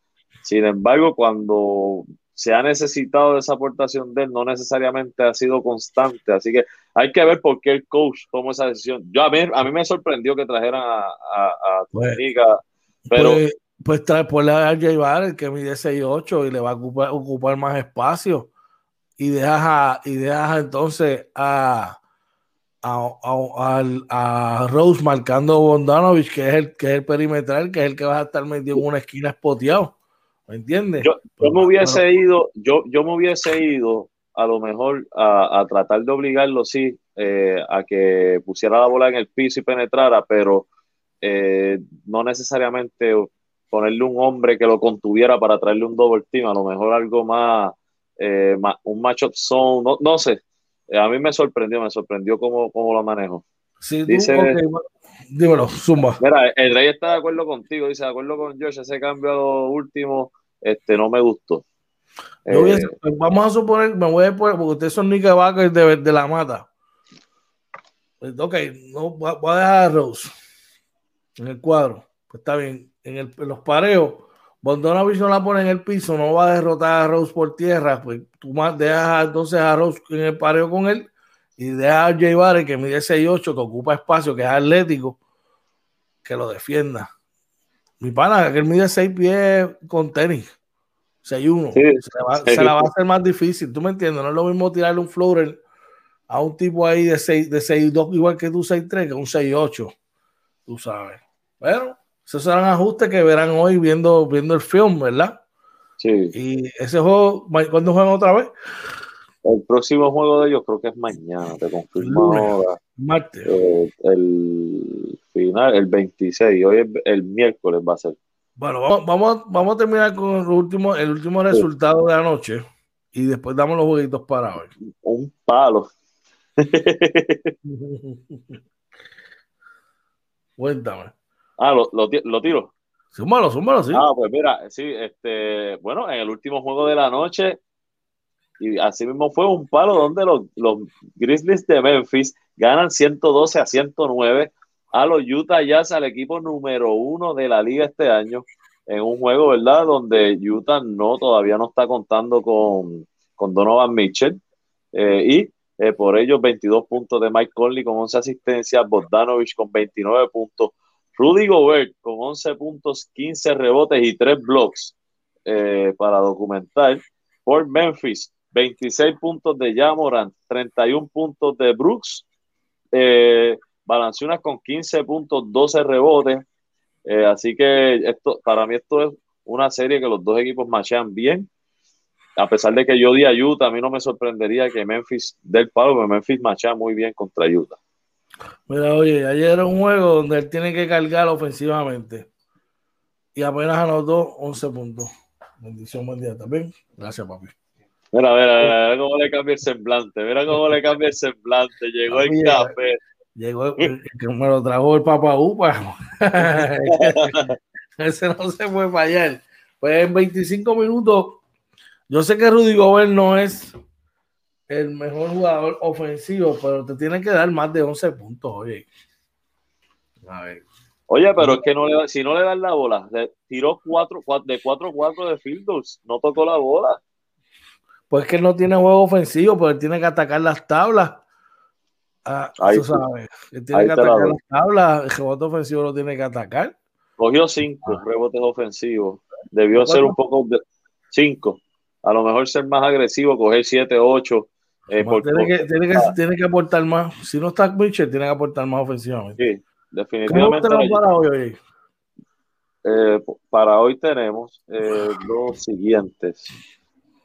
Sin embargo, cuando se ha necesitado de esa aportación de él, no necesariamente ha sido constante. Así que hay que ver por qué el coach tomó esa decisión. Yo a mí, a mí me sorprendió que trajeran a, a, pues, pero... Pues, pues trae por a RJ Barrett que mide 6'8 y le va a ocupar, ocupar más espacio. Y dejas, a, y dejas entonces a, a, a, Rose marcando Bondanovich, que es, el, que es el perimetral, que es el que va a estar metido en una esquina espoteado. ¿Me entiendes? Yo, me hubiese ido, yo, yo me hubiese ido a lo mejor a, tratar de obligarlo, sí, eh, a que pusiera la bola en el piso y penetrara, pero eh, no necesariamente ponerle un hombre que lo contuviera para traerle un double team, a lo mejor algo más, eh, un matchup zone, no, sé. a mí me sorprendió, me sorprendió cómo, cómo lo manejo. Sí, dice, dímelo, zumba. Mira, el rey está de acuerdo contigo, dice de acuerdo con Josh, ese cambio último este, no me gustó. Eh, vamos a suponer, me voy a poner, porque ustedes son de, de la mata. Pues, ok, no, voy a dejar a Rose en el cuadro. Pues está bien. En, el, en los pareos, Bondonovich no la pone en el piso, no va a derrotar a Rose por tierra. Pues tú más dejas entonces a Rose en el pareo con él y deja a Jay Barry que mide 6'8, que ocupa espacio, que es atlético, que lo defienda. Mi pana, que él mide 6 pies con tenis, 6'1. se, la va a hacer más difícil, ¿tú me entiendes? No es lo mismo tirarle un floater a un tipo ahí de 6, de 6'2 igual que tú 6'3, que un 6'8, tú sabes. Pero esos serán ajustes que verán hoy viendo, viendo el film, ¿verdad? Sí. Y ese juego, ¿cuándo juegan otra vez? El próximo juego de ellos creo que es mañana, te confirmo ahora. Martes. Eh, el final, el 26, hoy es el miércoles va a ser. Bueno, vamos, vamos, vamos a terminar con el último, el último resultado de la noche y después damos los jueguitos para hoy. Un palo. Cuéntame. Ah, lo, lo, lo tiro. Súmalo, súmalo, sí. Ah, pues mira, sí, este, bueno, en el último juego de la noche, y así mismo fue un palo donde los, los Grizzlies de Memphis ganan 112 a 109 a los Utah Jazz, al equipo número uno de la liga este año, en un juego, ¿verdad? Donde Utah no todavía no está contando con, con Donovan Mitchell. Eh, y eh, por ello 22 puntos de Mike Conley con 11 asistencias, Bogdanovich con 29 puntos, Rudy Gobert con 11 puntos, 15 rebotes y 3 blocks eh, para documentar. Por Memphis, 26 puntos de Jamoran, 31 puntos de Brooks, eh, Balanciunas con 15 puntos, 12 rebotes. así que esto, para mí esto es una serie que los dos equipos machean bien a pesar de que yo di a Utah, a mí no me sorprendería que Memphis del palo, porque Memphis macha muy bien contra Utah. Mira, oye, ayer era un juego donde él tiene que cargar ofensivamente y apenas anotó 11 puntos. Bendición, buen día también. Gracias, papi. Mira, mira, mira, cómo le cambia el semblante, mira cómo le cambia el semblante. Llegó el café. Llegó, el, que me lo trajo el papá Upa. Ese no se fue para allá. Pues en 25 minutos yo sé que Rudy Gobert no es el mejor jugador ofensivo, pero te tiene que dar más de 11 puntos, oye. A ver. Oye, pero es que no le, si no le dan la bola, tiró cuatro, de 4-4 de field goals, no tocó la bola. Pues que él no tiene juego ofensivo, pero él tiene que atacar las tablas. Ah, tú sabes, él tiene que atacar las tablas, el rebote ofensivo lo tiene que atacar. Cogió cinco rebotes ofensivos. Debió ser un poco de cinco a lo mejor ser más agresivo, coger 7, 8. Eh, tiene, que, tiene, que, tiene, que, aportar más. Si no está Mitchell, tiene que aportar más ofensivamente. Sí, definitivamente. para hoy? Eh, para hoy tenemos eh, los siguientes.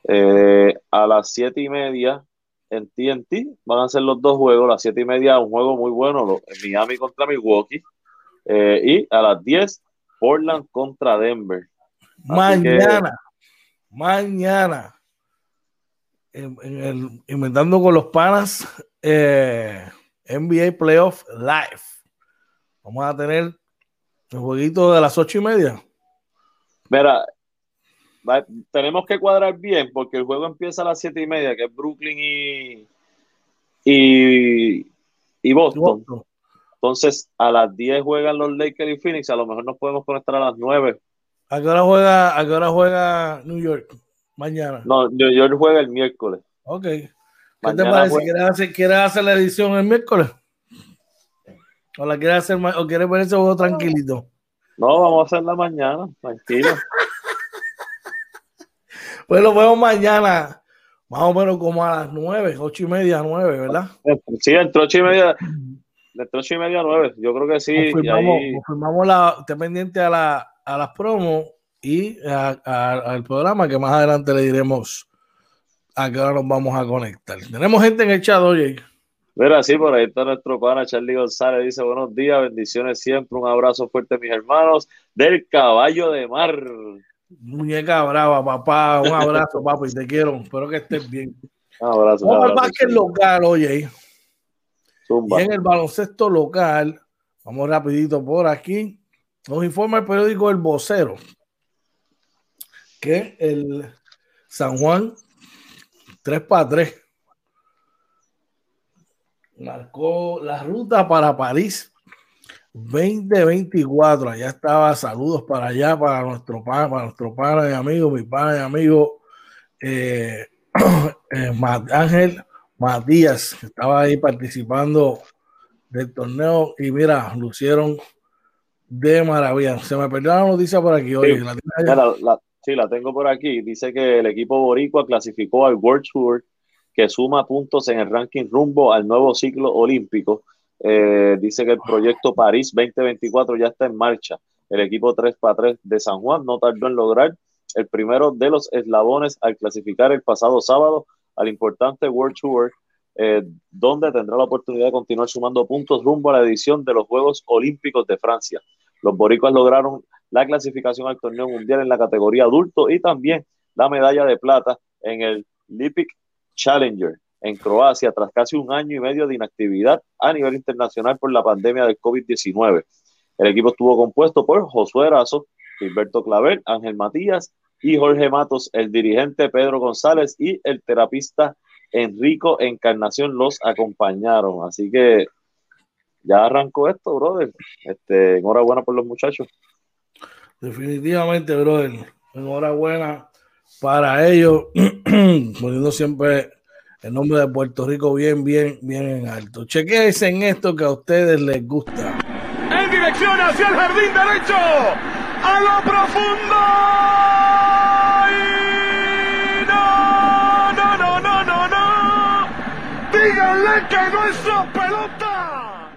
Eh, a las 7 y media en TNT van a ser los dos juegos. A las 7 y media, un juego muy bueno, Miami contra Milwaukee. y a las 10, Portland contra Denver. Mañana mañana en, el Inventando con los Panas eh, NBA Playoff Live. Vamos a tener el jueguito de las ocho y media. Mira, tenemos que cuadrar bien porque el juego empieza a las siete y media, que es Brooklyn y, y, y Boston. Entonces, a las 10 juegan los Lakers y Phoenix. A lo mejor nos podemos conectar a las 9 ¿A qué hora juega, a qué hora juega New York? Mañana. No, New York juega el miércoles. Ok. ¿Qué te parece? ¿Quieres hacer, ¿Quieres hacer la edición el miércoles? ¿O la quieres hacer o quieres ver ese juego tranquilito? No, vamos a hacerla mañana, tranquilo. pues lo vemos mañana, más o menos como a las nueve, ocho y media, nueve, ¿verdad? Sí, entre ocho y media, entre ocho y media, nueve, yo creo que sí. Confirmamos, ahí... confirmamos la, esté pendiente a la a las promos y al programa que más adelante le diremos a qué hora nos vamos a conectar. Tenemos gente en el chat, oye. Mira, sí, por ahí está nuestro pana Charlie González. Dice: Buenos días, bendiciones siempre. Un abrazo fuerte, mis hermanos del caballo de mar. Muñeca brava, papá. Un abrazo, papi. Te quiero. Espero que estés bien. Un abrazo. Vamos al local, oye. Y en el baloncesto local, vamos rapidito por aquí. Nos informa el periódico El Vocero que el San Juan 3 para 3 marcó la ruta para París 2024. Allá estaba, saludos para allá, para nuestro pana, para nuestro pana y amigo, mi pana y amigo eh, eh, Ángel Matías, que estaba ahí participando del torneo y mira, lucieron de maravilla. Se me perdió la noticia por aquí. hoy. sí, la, tengo por aquí. Dice que el equipo boricua clasificó al World Tour que suma puntos en el ranking rumbo al nuevo ciclo olímpico. Eh, dice que el proyecto París 2024 ya está en marcha. El equipo 3x3 de San Juan no tardó en lograr el primero de los eslabones al clasificar el pasado sábado al importante World Tour, eh, donde tendrá la oportunidad de continuar sumando puntos rumbo a la edición de los Juegos Olímpicos de Francia. Los boricuas lograron la clasificación al torneo mundial en la categoría adulto y también la medalla de plata en el Lipik Challenger en Croacia tras casi un año y medio de inactividad a nivel internacional por la pandemia del COVID-19. El equipo estuvo compuesto por Josué Erazo, Gilberto Claver, Ángel Matías y Jorge Matos, el dirigente Pedro González y el terapista Enrico Encarnación los acompañaron. Así que ya arrancó esto, brother. Este, enhorabuena por los muchachos. Definitivamente, brother. Enhorabuena para ellos, poniendo siempre el nombre de Puerto Rico bien, bien, bien en alto. Chequense en esto que a ustedes les gusta. En dirección hacia el jardín derecho, a lo profundo. no, no, no, no, no, no. Díganle que no es su pelota.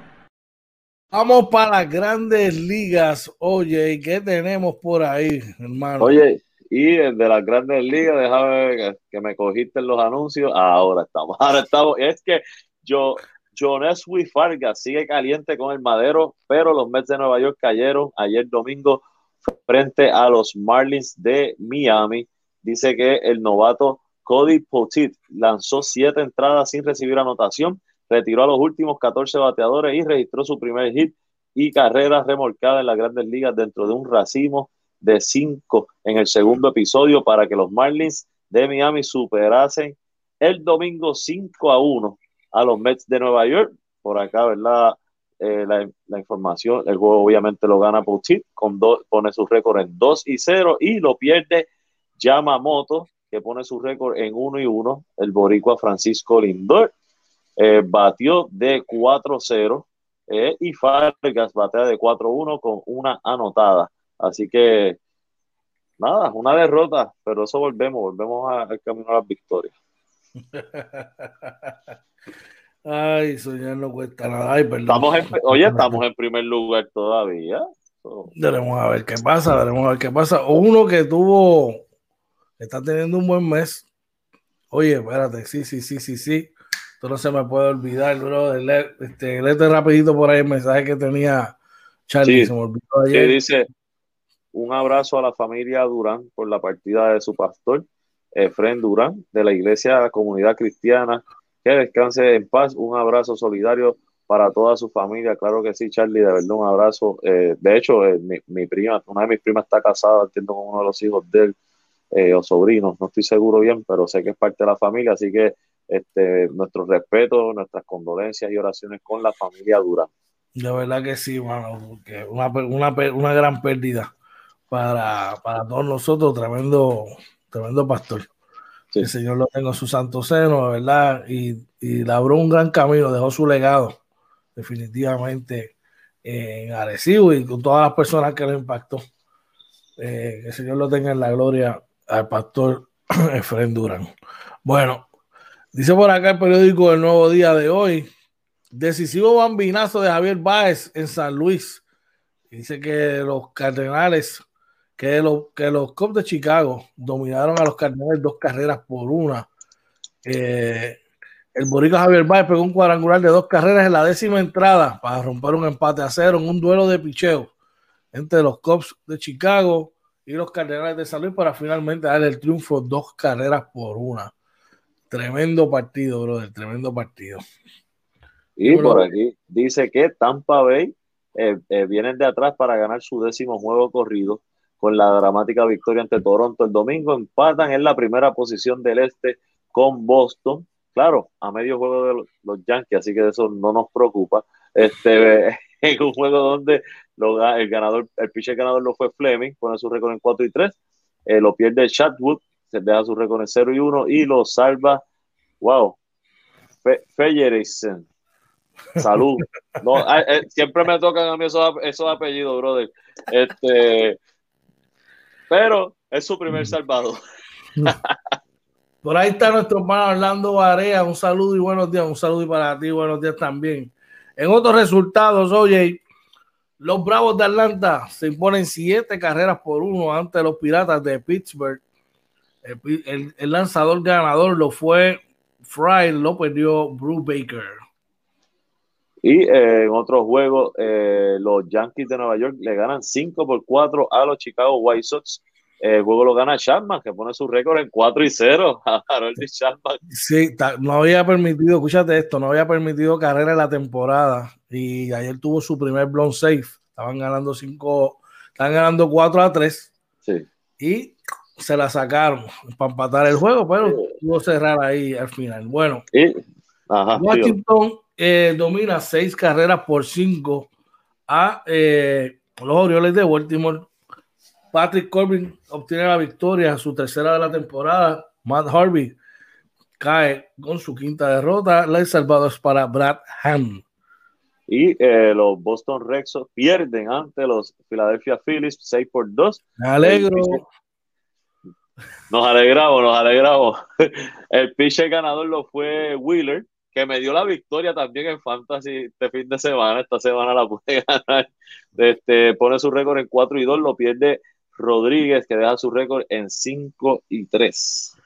Vamos para las grandes ligas. Oye, ¿qué tenemos por ahí, hermano? Oye, y de las grandes ligas, déjame que, que me cogiste los anuncios. Ahora estamos, ahora estamos. Es que yo, Joneswy Fargas sigue caliente con el madero, pero los Mets de Nueva York cayeron ayer domingo frente a los Marlins de Miami. Dice que el novato Cody Potit lanzó siete entradas sin recibir anotación, retiró a los últimos 14 bateadores y registró su primer hit y carrera remolcada en las grandes ligas dentro de un racimo de 5 en el segundo episodio para que los Marlins de Miami superasen el domingo 5 a 1 a los Mets de Nueva York. Por acá, ¿verdad? Eh, la, información, el juego obviamente lo gana Puchit, con pone su récord en 2 y 0 y lo pierde Yamamoto, que pone su récord en 1 y 1, el boricua Francisco Lindor. Eh, batió de 4-0 eh, y Fargas batea de 4-1 con una anotada. Así que, nada, una derrota, pero eso volvemos, volvemos al camino a las victorias. Ay, soñar no cuesta nada. estamos oye, estamos en primer lugar todavía. Veremos a ver qué pasa, veremos a ver qué pasa. Uno que tuvo, está teniendo un buen mes. Oye, espérate, sí, sí, sí, sí, sí. Esto no se me puede olvidar, bro. Este, léete rapidito por ahí el mensaje que tenía Charlie. se me olvidó ayer. dice, un abrazo a la familia Durán por la partida de su pastor, Efren Durán, de la Iglesia Comunidad Cristiana. Que descanse en paz. Un abrazo solidario para toda su familia. Claro que sí, Charlie, de verdad, un abrazo. Eh, de hecho, eh, mi, prima, una de mis primas está casada, entiendo, con uno de los hijos de él, eh, o sobrinos, no estoy seguro bien, pero sé que es parte de la familia, así que este, nuestro respeto, nuestras condolencias y oraciones con la familia Durán. De verdad que sí, mano, una, una, una gran pérdida para, todos nosotros, tremendo, tremendo pastor. El Señor lo tengo en su santo seno, ¿verdad? Y, y labró un gran camino, dejó su legado, definitivamente, en Arecibo y con todas las personas que lo impactó. Eh, que el Señor lo tenga en la gloria al pastor Efraín Durán. Bueno, dice por acá el periódico El Nuevo Día de hoy, decisivo bambinazo de Javier Báez en San Luis. Dice que los Cardenales que los, que los Cubs de Chicago dominaron a los Cardinals dos carreras por una. Eh, el Boricua Javier Baez pegó un cuadrangular de dos carreras en la décima entrada para romper un empate a cero en un duelo de picheo entre los Cubs de Chicago y los Cardenales de San Luis para finalmente dar el triunfo dos carreras por una. Tremendo partido, brother, tremendo partido. Y por aquí dice que Tampa Bay eh, eh, vienen de atrás para ganar su décimo juego corrido con la dramática victoria ante Toronto el domingo. Empatan en la primera posición del este con Boston. Claro, a medio juego de los, Yankees, así que de eso no nos preocupa. Este, en un juego donde el ganador, el pitcher ganador lo fue Fleming, pone su récord en 4 y 3. Eh, lo pierde Chatwood, se deja su récord en 0 y 1 y lo salva, wow, Feyerson. Salud. No, eh, eh, siempre me tocan a mí esos, esos apellidos, brother. Este, pero es su primer salvador. Por ahí está nuestro hermano Orlando Barea. Un saludo y buenos días. Un saludo y para ti, buenos días también. En otros resultados, oye, los Bravos de Atlanta se imponen siete carreras por uno ante los Piratas de Pittsburgh. El, lanzador ganador lo fue Fry, lo perdió Bruce Baker. Y eh, en otros juegos, eh, los Yankees de Nueva York le ganan 5 por 4 a los Chicago White Sox. El juego lo gana Chapman, que pone su récord en 4 y 0 a Harold Chapman. Sí, no había permitido, escúchate esto, no había permitido carrera en la temporada. Y ayer tuvo su primer blown safe. Estaban ganando 5 Están ganando 4 a 3. Sí. Y se la sacaron para empatar el juego, pero tuvo cerrar ahí al final. Bueno, Y, ajá, tío. Eh, domina seis carreras por cinco a eh, los Orioles de Baltimore. Patrick Corbin obtiene la victoria, su tercera de la temporada. Matt Harvey cae con su quinta derrota. La salvado es para Brad Ham. Y eh, los Boston Red Sox pierden ante los Philadelphia Phillies 6 por 2. Me alegro. Nos alegramos, nos alegramos. El pitcher ganador lo fue Wheeler, que me dio la victoria también en Fantasy este fin de semana. Esta semana la pude ganar. Este, pone su récord en 4 y 2, lo pierde Rodríguez, que deja su récord en 5 y 3.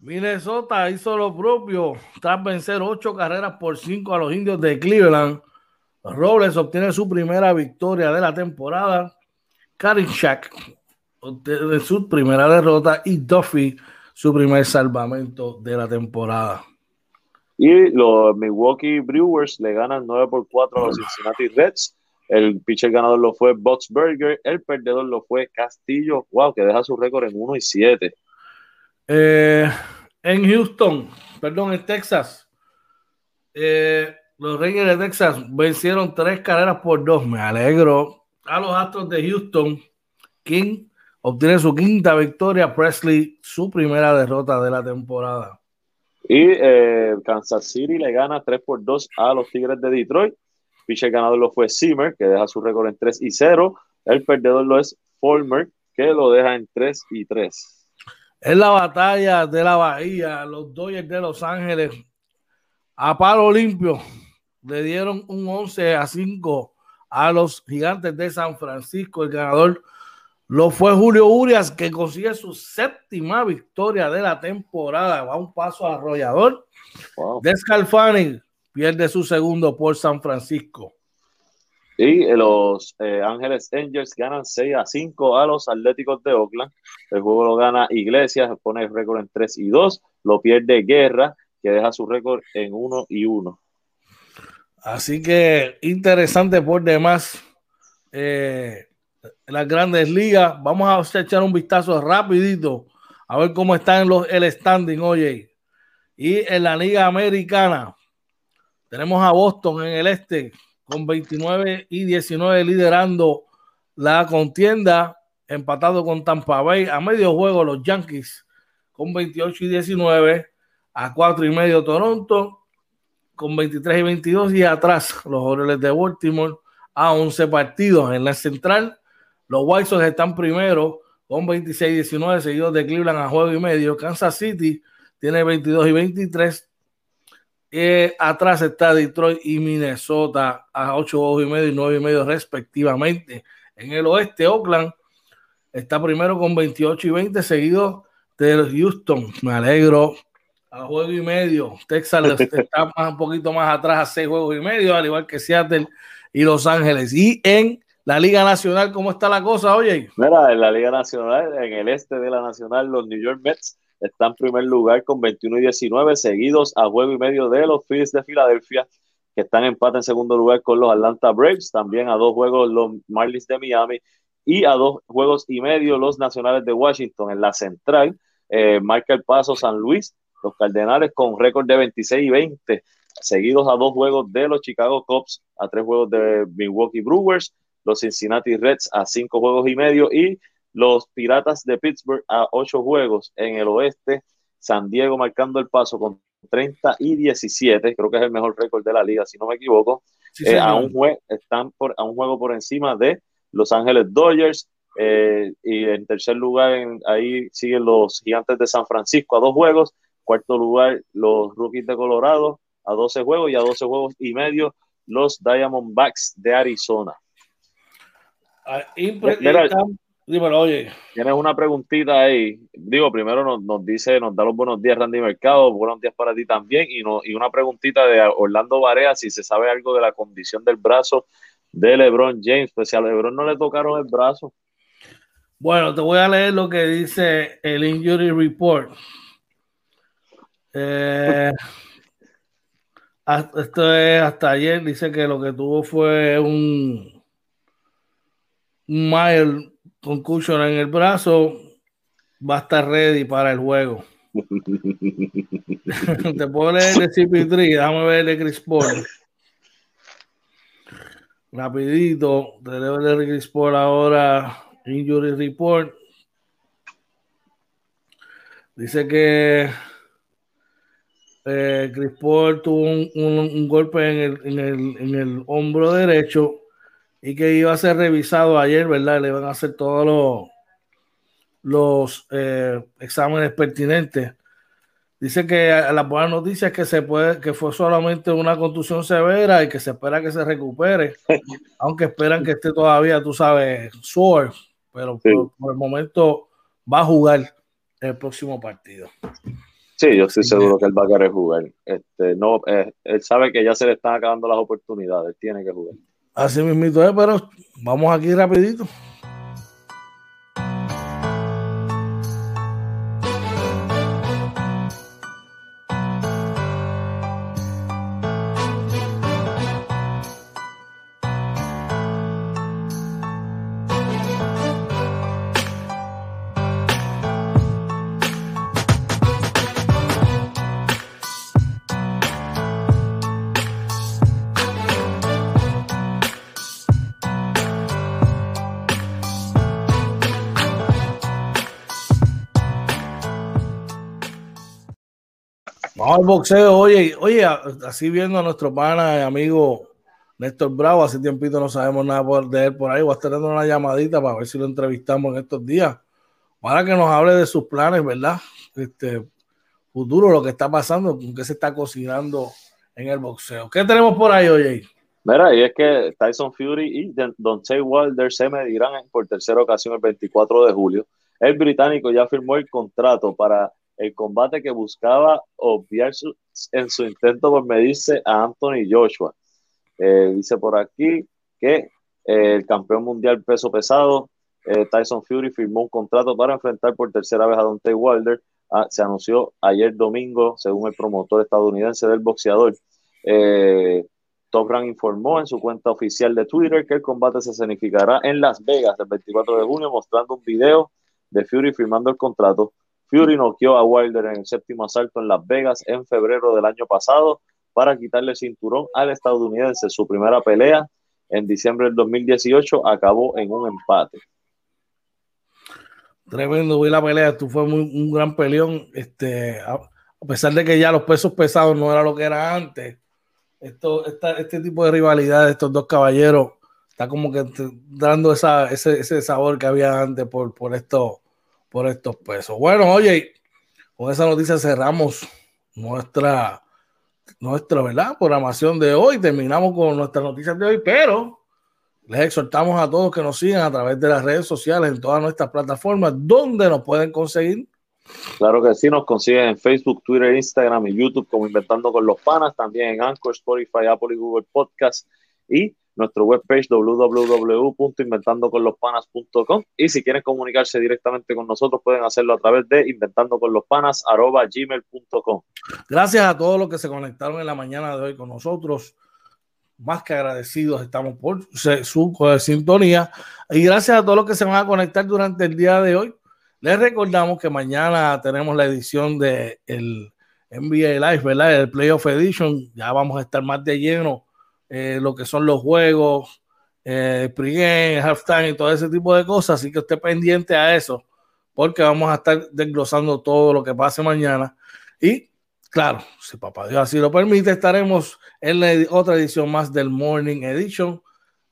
Minnesota hizo lo propio tras vencer ocho carreras por cinco a los indios de Cleveland. Robles obtiene su primera victoria de la temporada. Karinchak obtiene su primera derrota y Duffy su primer salvamento de la temporada. Y los Milwaukee Brewers le ganan 9 por 4 a los Cincinnati Reds. El pitcher ganador lo fue Boxberger. El perdedor lo fue Castillo. Wow, que deja su récord en 1 y 7. Eh, en Houston, perdón, en Texas, eh, los Reyes de Texas vencieron tres carreras por dos. Me alegro. A los Astros de Houston, King obtiene su quinta victoria. Presley, su primera derrota de la temporada. Y eh, Kansas City le gana 3 por 2 a los Tigres de Detroit. Pitcher ganador lo fue Zimmer, que deja su récord en 3 y 0. El perdedor lo es Fulmer, que lo deja en 3 y 3. Es la batalla de la Bahía. Los Dodgers de Los Ángeles a palo limpio le dieron un 11 a 5 a los gigantes de San Francisco. El ganador lo fue Julio Urias, que consigue su séptima victoria de la temporada. Va un paso arrollador. Wow. Descalfani pierde su segundo por San Francisco. Y eh, los eh, Ángeles Angels ganan 6 a 5 a los Atléticos de Oakland. El juego lo gana Iglesias, pone el récord en 3 y 2. Lo pierde Guerra, que deja su récord en 1 y 1. Así que interesante por demás eh, las grandes ligas. Vamos a echar un vistazo rapidito a ver cómo está en los, el standing, oye. Y en la liga americana tenemos a Boston en el este con 29 y 19 liderando la contienda, empatado con Tampa Bay a medio juego los Yankees con 28 y 19, a 4 y medio Toronto con 23 y 22 y atrás los Orioles de Baltimore a 11 partidos en la central. Los White Sox están primero con 26 y 19 seguidos de Cleveland a juego y medio. Kansas City tiene 22 y 23 eh, atrás está Detroit y Minnesota a 8 juegos y medio y 9 y medio respectivamente. En el oeste, Oakland está primero con 28 y 20, seguido de Houston. Me alegro. A juego y medio. Texas está más, un poquito más atrás a 6 juegos y medio, al igual que Seattle y Los Ángeles. Y en la Liga Nacional, ¿cómo está la cosa, oye? Mira, en la Liga Nacional, en el este de la Nacional, los New York Mets está en primer lugar con 21 y 19, seguidos a juego y medio de los Phillies de Filadelfia, que están en empate en segundo lugar con los Atlanta Braves, también a dos juegos los Marlins de Miami y a dos juegos y medio los Nacionales de Washington. En la central, eh, marca el paso San Luis, los Cardenales con récord de 26 y 20, seguidos a dos juegos de los Chicago Cubs, a tres juegos de Milwaukee Brewers, los Cincinnati Reds a cinco juegos y medio y los Piratas de Pittsburgh a ocho juegos en el oeste, San Diego marcando el paso con 30 y 17, creo que es el mejor récord de la liga, si no me equivoco, Sí, eh, a un jue- están por, a un juego por encima de Los Ángeles Dodgers, eh, y en tercer lugar en- ahí siguen los Gigantes de San Francisco a dos juegos, cuarto lugar los Rookies de Colorado a 12 juegos y a 12 juegos y medio los Diamondbacks de Arizona. Ah, impre- Mira, están- dímelo, oye. Tienes una preguntita ahí. Digo, primero nos, nos dice, nos da los buenos días, Randy Mercado. Buenos días para ti también. Y, no, y una preguntita de Orlando Barea, si se sabe algo de la condición del brazo de LeBron James. Pues si a LeBron no le tocaron el brazo. Bueno, te voy a leer lo que dice el Injury Report. Eh, esto es hasta ayer. Dice que lo que tuvo fue un un mile concussion en el brazo, va a estar ready para el juego. Te puedo leer de CP3, déjame ver de Chris Paul. Rapidito, te debo de Chris Paul ahora, injury report. Dice que eh, Chris Paul tuvo un, golpe en el, en, el, en el, hombro derecho y que iba a ser revisado ayer, ¿verdad? Le iban a hacer todos los, los eh, exámenes pertinentes. Dice que la buena noticia es que se puede, que fue solamente una contusión severa y que se espera que se recupere, aunque esperan que esté todavía, tú sabes, sore, pero por, el momento va a jugar el próximo partido. Sí, yo estoy seguro que él va a querer jugar. Este, no, eh, él sabe que ya se le están acabando las oportunidades, tiene que jugar. Así mismo es, pero vamos aquí rapidito. Al boxeo, oye, oye, así viendo a nuestro pana y amigo Néstor Bravo, hace tiempito no sabemos nada de él por ahí, voy a estar dando una llamadita para ver si lo entrevistamos en estos días, para que nos hable de sus planes, ¿verdad? Este futuro, lo que está pasando, con qué se está cocinando en el boxeo. ¿Qué tenemos por ahí, oye? Mira, y es que Tyson Fury y Don Tay Wilder se medirán por tercera ocasión el 24 de julio. El británico ya firmó el contrato para el combate que buscaba obviar en su intento por medirse a Anthony Joshua. Eh, dice por aquí que eh, el campeón mundial peso pesado, eh, Tyson Fury, firmó un contrato para enfrentar por tercera vez a Dante Wilder. Ah, se anunció ayer domingo, según el promotor estadounidense del boxeador. Top Rank informó en su cuenta oficial de Twitter que el combate se significará en Las Vegas el 24 de junio, mostrando un video de Fury firmando el contrato Fury noqueó a Wilder en el séptimo asalto en Las Vegas en febrero del año pasado para quitarle el cinturón al estadounidense. Su primera pelea en diciembre del 2018 acabó en un empate. Tremendo, vi la pelea, tú fue un gran peleón. Este, a, pesar de que ya los pesos pesados no era lo que era antes, esto, este tipo de rivalidad de estos dos caballeros está como que dando esa, ese, sabor que había antes por, por esto por estos pesos. Bueno, oye, con esa noticia cerramos nuestra, nuestra ¿verdad? programación de hoy. Terminamos con nuestras noticias de hoy, pero les exhortamos a todos que nos sigan a través de las redes sociales en todas nuestras plataformas, donde nos pueden conseguir. Claro que sí, nos consiguen en Facebook, Twitter, Instagram y YouTube como Inventando con los Panas, también en Anchor, Spotify, Apple y Google Podcast y nuestro webpage www.inventandoconlospanas.com y si quieren comunicarse directamente con nosotros pueden hacerlo a través de inventandoconlospanas.gmail.com Gracias a todos los que se conectaron en la mañana de hoy con nosotros. Más que agradecidos estamos por su sintonía y gracias a todos los que se van a conectar durante el día de hoy. Les recordamos que mañana tenemos la edición de el NBA Live, ¿verdad? El Playoff Edition. Ya vamos a estar más de lleno eh, lo que son los juegos, eh, pregame, halftime y todo ese tipo de cosas. Así que esté pendiente a eso, porque vamos a estar desglosando todo lo que pase mañana. Y claro, si papá Dios así lo permite, estaremos en la otra edición más del Morning Edition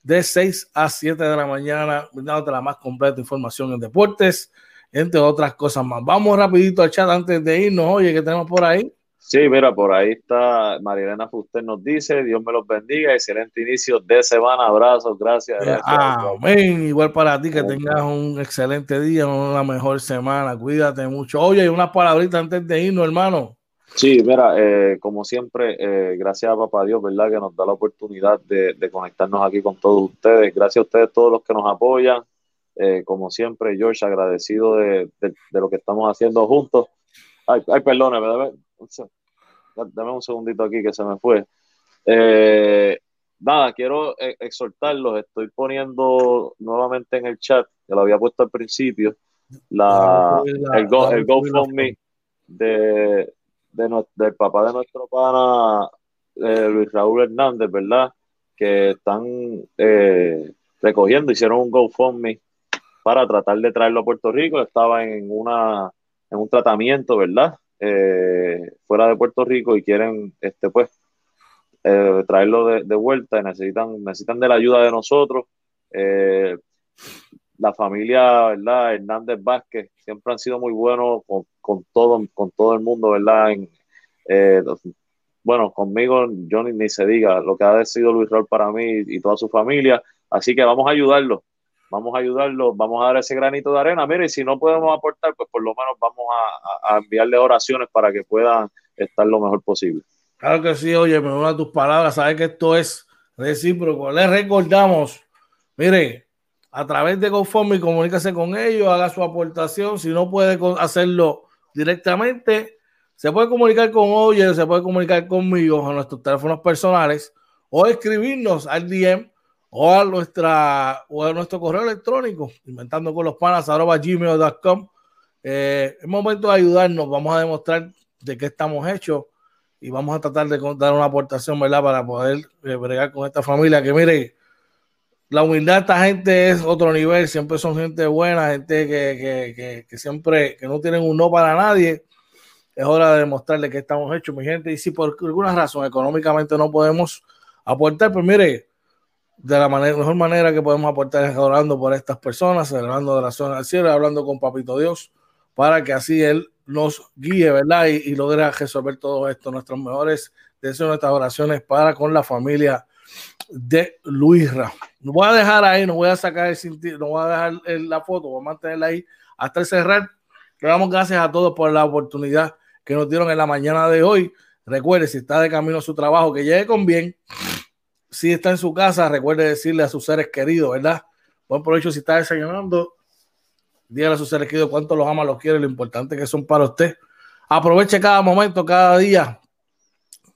de 6 a 7 de la mañana, dándote la más completa información en deportes, entre otras cosas más. Vamos rapidito al chat antes de irnos. Oye, ¿qué tenemos por ahí? Sí, mira, por ahí está Marilena Fuster nos dice, Dios me los bendiga, excelente inicio de semana, abrazos, gracias. gracias Amén, igual para ti, que tengas un excelente día, una mejor semana, cuídate mucho. Oye, y unas palabritas antes de irnos, hermano. Sí, mira, eh, como siempre, eh, gracias a Papá Dios, ¿verdad? Que nos da la oportunidad de, conectarnos aquí con todos ustedes. Gracias a ustedes, todos los que nos apoyan. Eh, como siempre, George, agradecido de, lo que estamos haciendo juntos. Ay, ay perdóname, dame un segundito aquí que se me fue. Eh, nada, quiero eh, exhortarlos, estoy poniendo nuevamente en el chat, que lo había puesto al principio, la, el, Go, el GoFundMe de, de del papá de nuestro pana eh, Luis Raúl Hernández, ¿verdad? Que están eh, recogiendo, hicieron un GoFundMe para tratar de traerlo a Puerto Rico. Estaba en, una, en un tratamiento, ¿verdad? Eh, fuera de Puerto Rico y quieren, este, pues, traerlo de, de, vuelta y necesitan, necesitan de la ayuda de nosotros. la familia, ¿verdad? Hernández Vázquez siempre han sido muy buenos con, con todo, con todo el mundo, ¿verdad? En, bueno, conmigo yo ni, se diga lo que ha sido Luis Raúl para mí y toda su familia. Así que vamos a ayudarlo, vamos a ayudarlo, vamos a dar ese granito de arena. Mire, si no podemos aportar, pues por lo menos vamos a, enviarle oraciones para que puedan estar lo mejor posible. Claro que sí, oye, me a tus palabras, sabes que esto es recíproco. Les recordamos, mire, a través de GoFundMe, comuníquese con ellos, haga su aportación. Si no puede hacerlo directamente, se puede comunicar con Oye, se puede comunicar conmigo a nuestros teléfonos personales o escribirnos al DM o a, nuestra, o a nuestro correo electrónico, inventando con los panas, arroba gmail.com. Eh, es momento de ayudarnos, vamos a demostrar de qué estamos hechos y vamos a tratar de dar una aportación, ¿verdad? Para poder eh, bregar con esta familia que mire, la humildad de esta gente es otro nivel, siempre son gente buena, gente que, que, que siempre, que no tienen un no para nadie es hora de demostrarle que estamos hechos, mi gente. Y si por alguna razón económicamente no podemos aportar, pues mire, de la mejor manera que podemos aportar es orando por estas personas, celebrando oración al cielo, hablando con Papito Dios, para que así Él nos guíe, ¿verdad? Y, logre resolver todo esto. Nuestros mejores deseos, nuestras oraciones para con la familia de Luisra. No voy a dejar ahí, no voy a sacar el no voy a dejar la foto, voy a mantenerla ahí hasta el cerrar. Le damos gracias a todos por la oportunidad que nos dieron en la mañana de hoy. Recuerde, si está de camino a su trabajo, que llegue con bien. Si está en su casa, recuerde decirle a sus seres queridos, ¿verdad? Buen provecho si está desayunando. Dígale a sus seres queridos cuánto los ama, los quiere, lo importante que son para usted. Aproveche cada momento, cada día.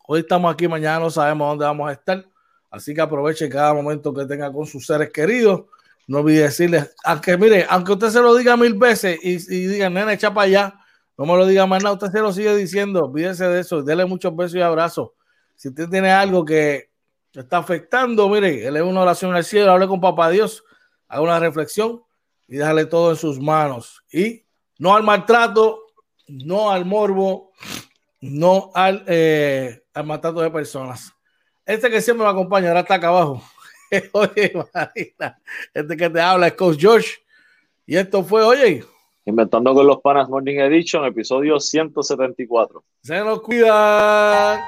Hoy estamos aquí, mañana no sabemos dónde vamos a estar. Así que aproveche cada momento que tenga con sus seres queridos. No olvide decirles, aunque mire, aunque usted se lo diga mil veces y, y diga, nena, echa para allá, no me lo diga más nada, usted se lo sigue diciendo, olvídese de eso, dele muchos besos y abrazos. Si usted tiene algo que está afectando, mire, él es una oración al cielo, hable con papá Dios, haga una reflexión y déjale todo en sus manos. Y no al maltrato, no al morbo, no al, eh, al maltrato de personas. Este que siempre me acompaña, ahora está acá abajo. oye, Marina, este que te habla es Coach George. Y esto fue, oye, Inventando con los Panas Morning Edition, episodio 174. Se nos cuida.